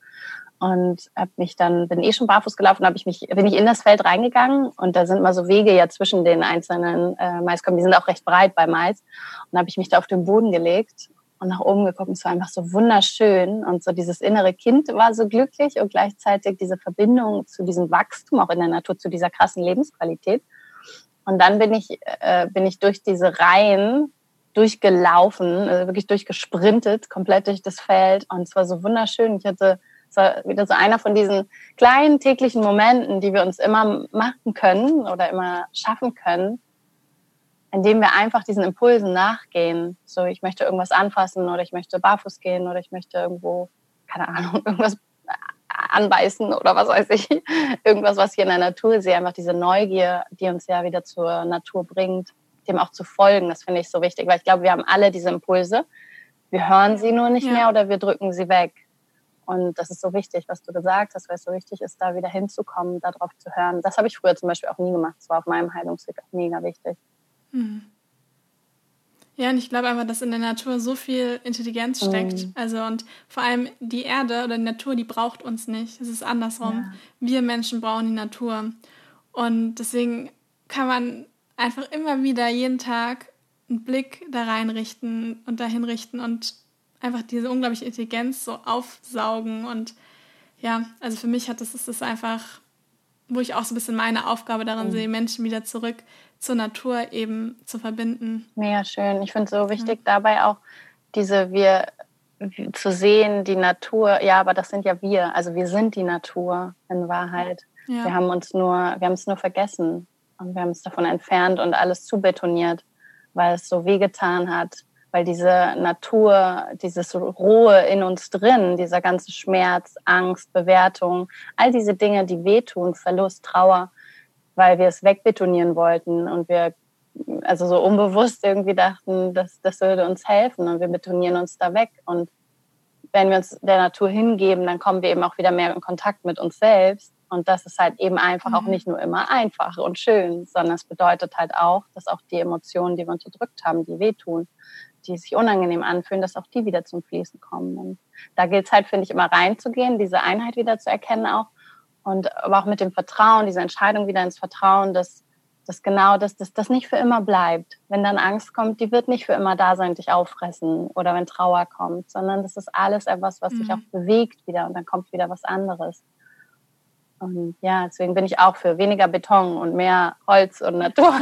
Und hab mich dann, bin eh schon barfuß gelaufen, habe ich mich, bin ich in das Feld reingegangen und da sind mal so Wege ja zwischen den einzelnen äh, Maiskolben, die sind auch recht breit bei Mais. Und habe ich mich da auf den Boden gelegt und nach oben geguckt und es war einfach so wunderschön und so dieses innere Kind war so glücklich und gleichzeitig diese Verbindung zu diesem Wachstum auch in der Natur, zu dieser krassen Lebensqualität. Und dann bin ich, äh, bin ich durch diese Reihen durchgelaufen, also wirklich durchgesprintet, komplett durch das Feld. Und es war so wunderschön. Ich hatte, es war wieder so einer von diesen kleinen täglichen Momenten, die wir uns immer machen können oder immer schaffen können, indem wir einfach diesen Impulsen nachgehen. So, ich möchte irgendwas anfassen oder ich möchte barfuß gehen oder ich möchte irgendwo, keine Ahnung, irgendwas anbeißen oder was weiß ich. Irgendwas, was hier in der Natur ist. Einfach diese Neugier, die uns ja wieder zur Natur bringt, dem auch zu folgen. Das finde ich so wichtig, weil ich glaube, wir haben alle diese Impulse. Wir hören sie nur nicht ja. mehr oder wir drücken sie weg. Und das ist so wichtig, was du gesagt hast, weil es so wichtig ist, da wieder hinzukommen, darauf zu hören. Das habe ich früher zum Beispiel auch nie gemacht. Das war auf meinem Heilungsweg auch mega wichtig. Mhm. Ja, und ich glaube einfach, dass in der Natur so viel Intelligenz steckt. Mhm. Also und vor allem die Erde oder die Natur, die braucht uns nicht. Es ist andersrum. Ja. Wir Menschen brauchen die Natur. Und deswegen kann man einfach immer wieder jeden Tag einen Blick da reinrichten und dahin richten und einfach diese unglaubliche Intelligenz so aufsaugen. Und ja, also für mich hat das, ist das einfach, wo ich auch so ein bisschen meine Aufgabe darin mhm. sehe, Menschen wieder zurück zur Natur eben zu verbinden. Mega schön. Ich finde es so wichtig ja. dabei auch diese wir zu sehen, die Natur, ja, aber das sind ja wir. Also wir sind die Natur in Wahrheit. Ja. Wir haben uns nur, wir haben es nur vergessen und wir haben es davon entfernt und alles zubetoniert, weil es so wehgetan hat, weil diese Natur, dieses Rohe in uns drin, dieser ganze Schmerz, Angst, Bewertung, all diese Dinge, die wehtun, Verlust, Trauer, weil wir es wegbetonieren wollten und wir also so unbewusst irgendwie dachten, dass das würde uns helfen und wir betonieren uns da weg. Und wenn wir uns der Natur hingeben, dann kommen wir eben auch wieder mehr in Kontakt mit uns selbst. Und das ist halt eben einfach mhm. auch nicht nur immer einfach und schön, sondern es bedeutet halt auch, dass auch die Emotionen, die wir unterdrückt haben, die wehtun, die sich unangenehm anfühlen, dass auch die wieder zum Fließen kommen. Und da gilt es halt, finde ich, immer reinzugehen, diese Einheit wieder zu erkennen auch und aber auch mit dem Vertrauen, diese Entscheidung wieder ins Vertrauen, dass, dass genau das, dass das nicht für immer bleibt. Wenn dann Angst kommt, die wird nicht für immer da sein, dich auffressen oder wenn Trauer kommt, sondern das ist alles etwas, was mhm. sich auch bewegt wieder und dann kommt wieder was anderes. Und ja, deswegen bin ich auch für weniger Beton und mehr Holz und Natur,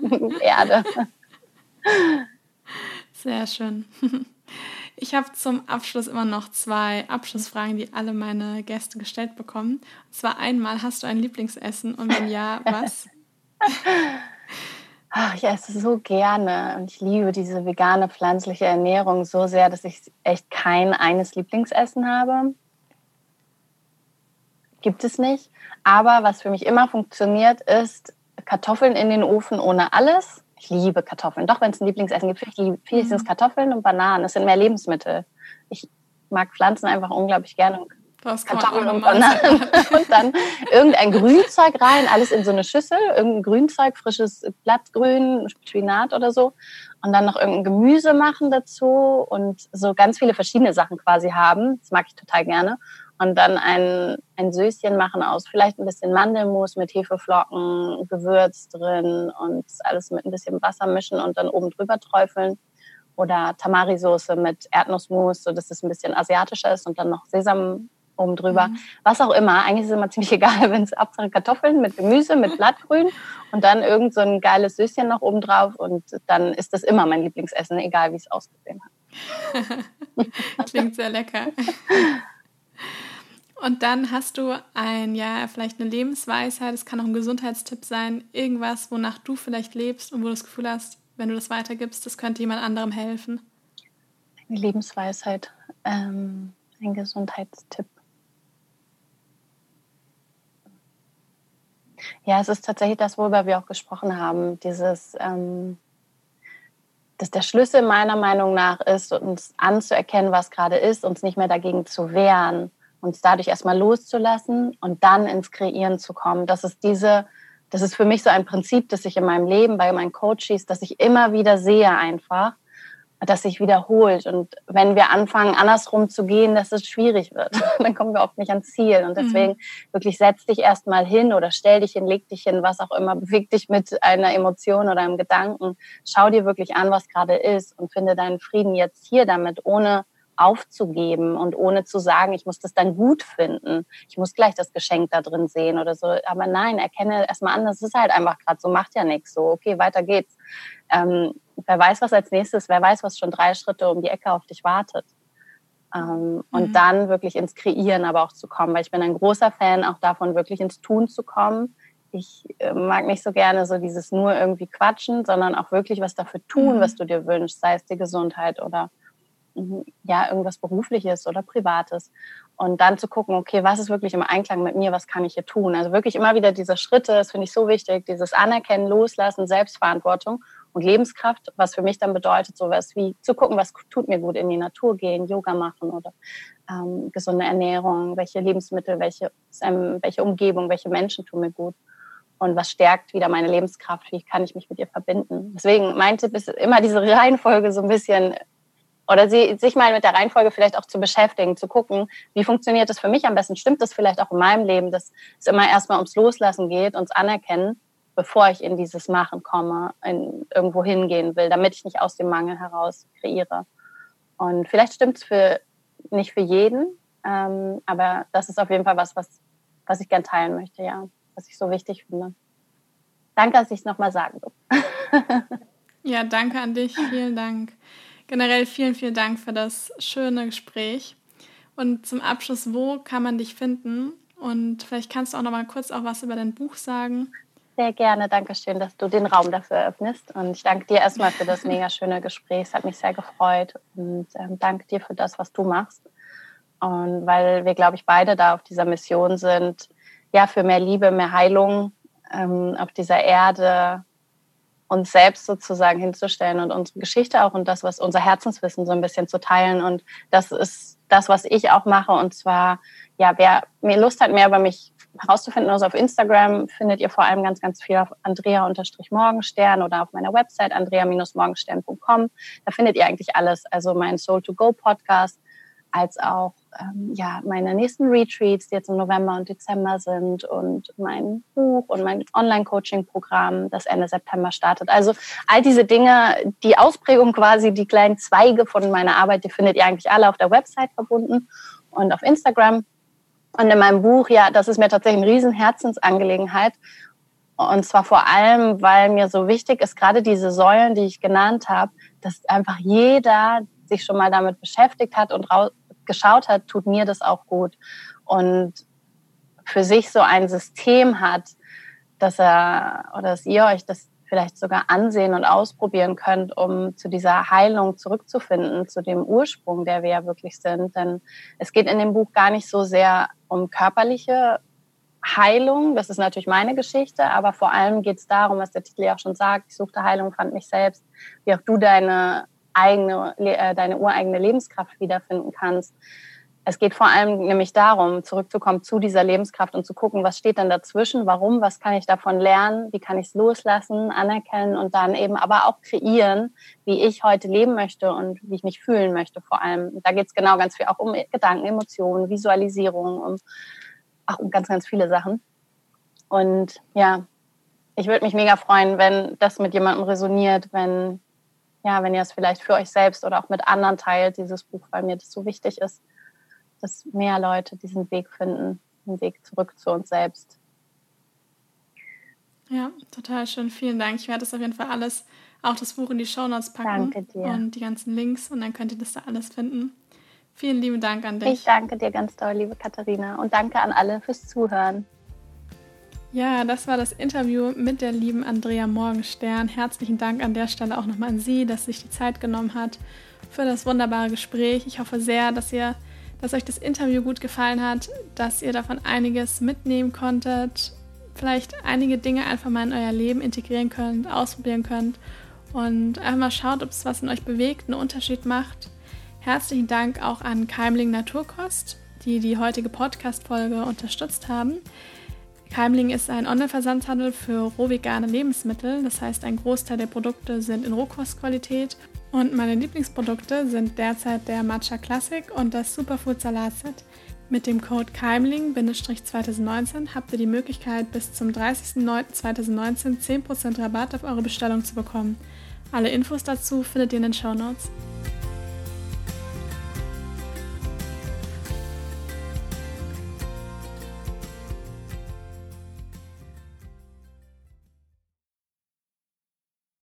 Erde. Sehr schön. Ich habe zum Abschluss immer noch zwei Abschlussfragen, die alle meine Gäste gestellt bekommen. Und zwar einmal, hast du ein Lieblingsessen und wenn ja, was? Ach, ich esse so gerne und ich liebe diese vegane pflanzliche Ernährung so sehr, dass ich echt kein eines Lieblingsessen habe. Gibt es nicht. Aber was für mich immer funktioniert, ist Kartoffeln in den Ofen ohne alles ich liebe Kartoffeln. Doch, wenn es ein Lieblingsessen gibt, ich liebe mhm. Kartoffeln und Bananen. Das sind mehr Lebensmittel. Ich mag Pflanzen einfach unglaublich gerne. Kartoffeln und Bananen. und dann irgendein Grünzeug rein, alles in so eine Schüssel. Irgendein Grünzeug, frisches Blattgrün, Spinat oder so. Und dann noch irgendein Gemüse machen dazu und so ganz viele verschiedene Sachen quasi haben. Das mag ich total gerne und dann ein, ein Söschen machen aus vielleicht ein bisschen Mandelmus mit Hefeflocken, Gewürz drin und alles mit ein bisschen Wasser mischen und dann oben drüber träufeln. oder Tamari-Soße mit Erdnussmus, so dass es ein bisschen asiatischer ist und dann noch Sesam oben drüber. Mhm. Was auch immer. Eigentlich ist es immer ziemlich egal, wenn es Hauptsache Kartoffeln mit Gemüse, mit Blattgrün und dann irgend so ein geiles Süßchen noch oben drauf und dann ist das immer mein Lieblingsessen, egal wie es ausgesehen hat. Klingt sehr lecker. Und dann hast du ein, ja, vielleicht eine Lebensweisheit, es kann auch ein Gesundheitstipp sein, irgendwas, wonach du vielleicht lebst und wo du das Gefühl hast, wenn du das weitergibst, das könnte jemand anderem helfen. Eine Lebensweisheit, ähm, ein Gesundheitstipp. Ja, es ist tatsächlich das, worüber wir auch gesprochen haben. Dieses, ähm, dass der Schlüssel meiner Meinung nach ist, uns anzuerkennen, was gerade ist, uns nicht mehr dagegen zu wehren, uns dadurch erstmal loszulassen und dann ins Kreieren zu kommen. Das ist diese, das ist für mich so ein Prinzip, das ich in meinem Leben bei meinen Coaches, dass ich immer wieder sehe einfach, dass sich wiederholt. Und wenn wir anfangen, andersrum zu gehen, dass es schwierig wird, dann kommen wir oft nicht ans Ziel. Und deswegen mhm. wirklich setz dich erstmal hin oder stell dich hin, leg dich hin, was auch immer, beweg dich mit einer Emotion oder einem Gedanken. Schau dir wirklich an, was gerade ist und finde deinen Frieden jetzt hier damit, ohne aufzugeben und ohne zu sagen, ich muss das dann gut finden. Ich muss gleich das Geschenk da drin sehen oder so. Aber nein, erkenne erstmal an, das ist halt einfach gerade so, macht ja nichts. So, okay, weiter geht's. Ähm, wer weiß, was als nächstes, wer weiß, was schon drei Schritte um die Ecke auf dich wartet. Ähm, mhm. Und dann wirklich ins Kreieren aber auch zu kommen, weil ich bin ein großer Fan auch davon, wirklich ins Tun zu kommen. Ich äh, mag nicht so gerne so dieses nur irgendwie quatschen, sondern auch wirklich was dafür tun, mhm. was du dir wünschst, sei es die Gesundheit oder ja, irgendwas Berufliches oder Privates. Und dann zu gucken, okay, was ist wirklich im Einklang mit mir, was kann ich hier tun? Also wirklich immer wieder diese Schritte, das finde ich so wichtig, dieses Anerkennen, Loslassen, Selbstverantwortung und Lebenskraft, was für mich dann bedeutet, sowas wie zu gucken, was tut mir gut, in die Natur gehen, Yoga machen oder ähm, gesunde Ernährung, welche Lebensmittel, welche, ähm, welche Umgebung, welche Menschen tun mir gut und was stärkt wieder meine Lebenskraft, wie kann ich mich mit ihr verbinden. Deswegen mein Tipp ist immer diese Reihenfolge so ein bisschen oder sie, sich mal mit der Reihenfolge vielleicht auch zu beschäftigen, zu gucken, wie funktioniert das für mich am besten? Stimmt das vielleicht auch in meinem Leben, dass es immer erstmal ums Loslassen geht, uns anerkennen, bevor ich in dieses Machen komme, in irgendwo hingehen will, damit ich nicht aus dem Mangel heraus kreiere. Und vielleicht stimmt es für, nicht für jeden, ähm, aber das ist auf jeden Fall was, was, was ich gern teilen möchte, ja, was ich so wichtig finde. Danke, dass ich es nochmal sagen durfte. ja, danke an dich. Vielen Dank. Generell vielen, vielen Dank für das schöne Gespräch. Und zum Abschluss, wo kann man dich finden? Und vielleicht kannst du auch noch mal kurz auch was über dein Buch sagen. Sehr gerne, danke schön, dass du den Raum dafür eröffnest. Und ich danke dir erstmal für das mega schöne Gespräch. Es hat mich sehr gefreut. Und ähm, danke dir für das, was du machst. Und weil wir, glaube ich, beide da auf dieser Mission sind, ja, für mehr Liebe, mehr Heilung ähm, auf dieser Erde, uns selbst sozusagen hinzustellen und unsere Geschichte auch und das, was unser Herzenswissen so ein bisschen zu teilen. Und das ist das, was ich auch mache. Und zwar, ja, wer mir Lust hat, mehr über mich herauszufinden, also auf Instagram findet ihr vor allem ganz, ganz viel auf Andrea-Morgenstern oder auf meiner Website andrea-morgenstern.com. Da findet ihr eigentlich alles. Also mein Soul-to-Go-Podcast, als auch ähm, ja, meine nächsten Retreats, die jetzt im November und Dezember sind und mein Buch und mein Online-Coaching-Programm, das Ende September startet. Also all diese Dinge, die Ausprägung quasi, die kleinen Zweige von meiner Arbeit, die findet ihr eigentlich alle auf der Website verbunden und auf Instagram. Und in meinem Buch, ja, das ist mir tatsächlich eine riesen Herzensangelegenheit. Und zwar vor allem, weil mir so wichtig ist, gerade diese Säulen, die ich genannt habe, dass einfach jeder sich schon mal damit beschäftigt hat und geschaut hat, tut mir das auch gut. Und für sich so ein System hat, dass er oder dass ihr euch das vielleicht sogar ansehen und ausprobieren könnt, um zu dieser Heilung zurückzufinden, zu dem Ursprung, der wir ja wirklich sind. Denn es geht in dem Buch gar nicht so sehr um körperliche Heilung, das ist natürlich meine Geschichte, aber vor allem geht es darum, was der Titel ja auch schon sagt, ich suchte Heilung, fand mich selbst, wie auch du deine eigene, äh, deine ureigene Lebenskraft wiederfinden kannst. Es geht vor allem nämlich darum, zurückzukommen zu dieser Lebenskraft und zu gucken, was steht denn dazwischen, warum, was kann ich davon lernen, wie kann ich es loslassen, anerkennen und dann eben aber auch kreieren, wie ich heute leben möchte und wie ich mich fühlen möchte vor allem. Da geht es genau ganz viel auch um Gedanken, Emotionen, Visualisierung, um, auch um ganz, ganz viele Sachen. Und ja, ich würde mich mega freuen, wenn das mit jemandem resoniert, wenn ja, wenn ihr es vielleicht für euch selbst oder auch mit anderen teilt, dieses Buch, weil mir das so wichtig ist, dass mehr Leute diesen Weg finden, den Weg zurück zu uns selbst. Ja, total schön. Vielen Dank. Ich werde das auf jeden Fall alles, auch das Buch in die Shownotes packen. Danke dir. Und die ganzen Links und dann könnt ihr das da alles finden. Vielen lieben Dank an dich. Ich danke dir ganz doll, liebe Katharina. Und danke an alle fürs Zuhören. Ja, das war das Interview mit der lieben Andrea Morgenstern. Herzlichen Dank an der Stelle auch nochmal an sie, dass sich die Zeit genommen hat für das wunderbare Gespräch. Ich hoffe sehr, dass ihr, dass euch das Interview gut gefallen hat, dass ihr davon einiges mitnehmen konntet, vielleicht einige Dinge einfach mal in euer Leben integrieren könnt, ausprobieren könnt und einfach mal schaut, ob es was in euch bewegt, einen Unterschied macht. Herzlichen Dank auch an Keimling Naturkost, die die heutige Podcast-Folge unterstützt haben. Keimling ist ein Online-Versandhandel für rohvegane Lebensmittel. Das heißt, ein Großteil der Produkte sind in Rohkostqualität. Und meine Lieblingsprodukte sind derzeit der Matcha Classic und das Superfood Salatset. Mit dem Code Keimling-2019 habt ihr die Möglichkeit, bis zum 30.09.2019 10% Rabatt auf eure Bestellung zu bekommen. Alle Infos dazu findet ihr in den Show Notes.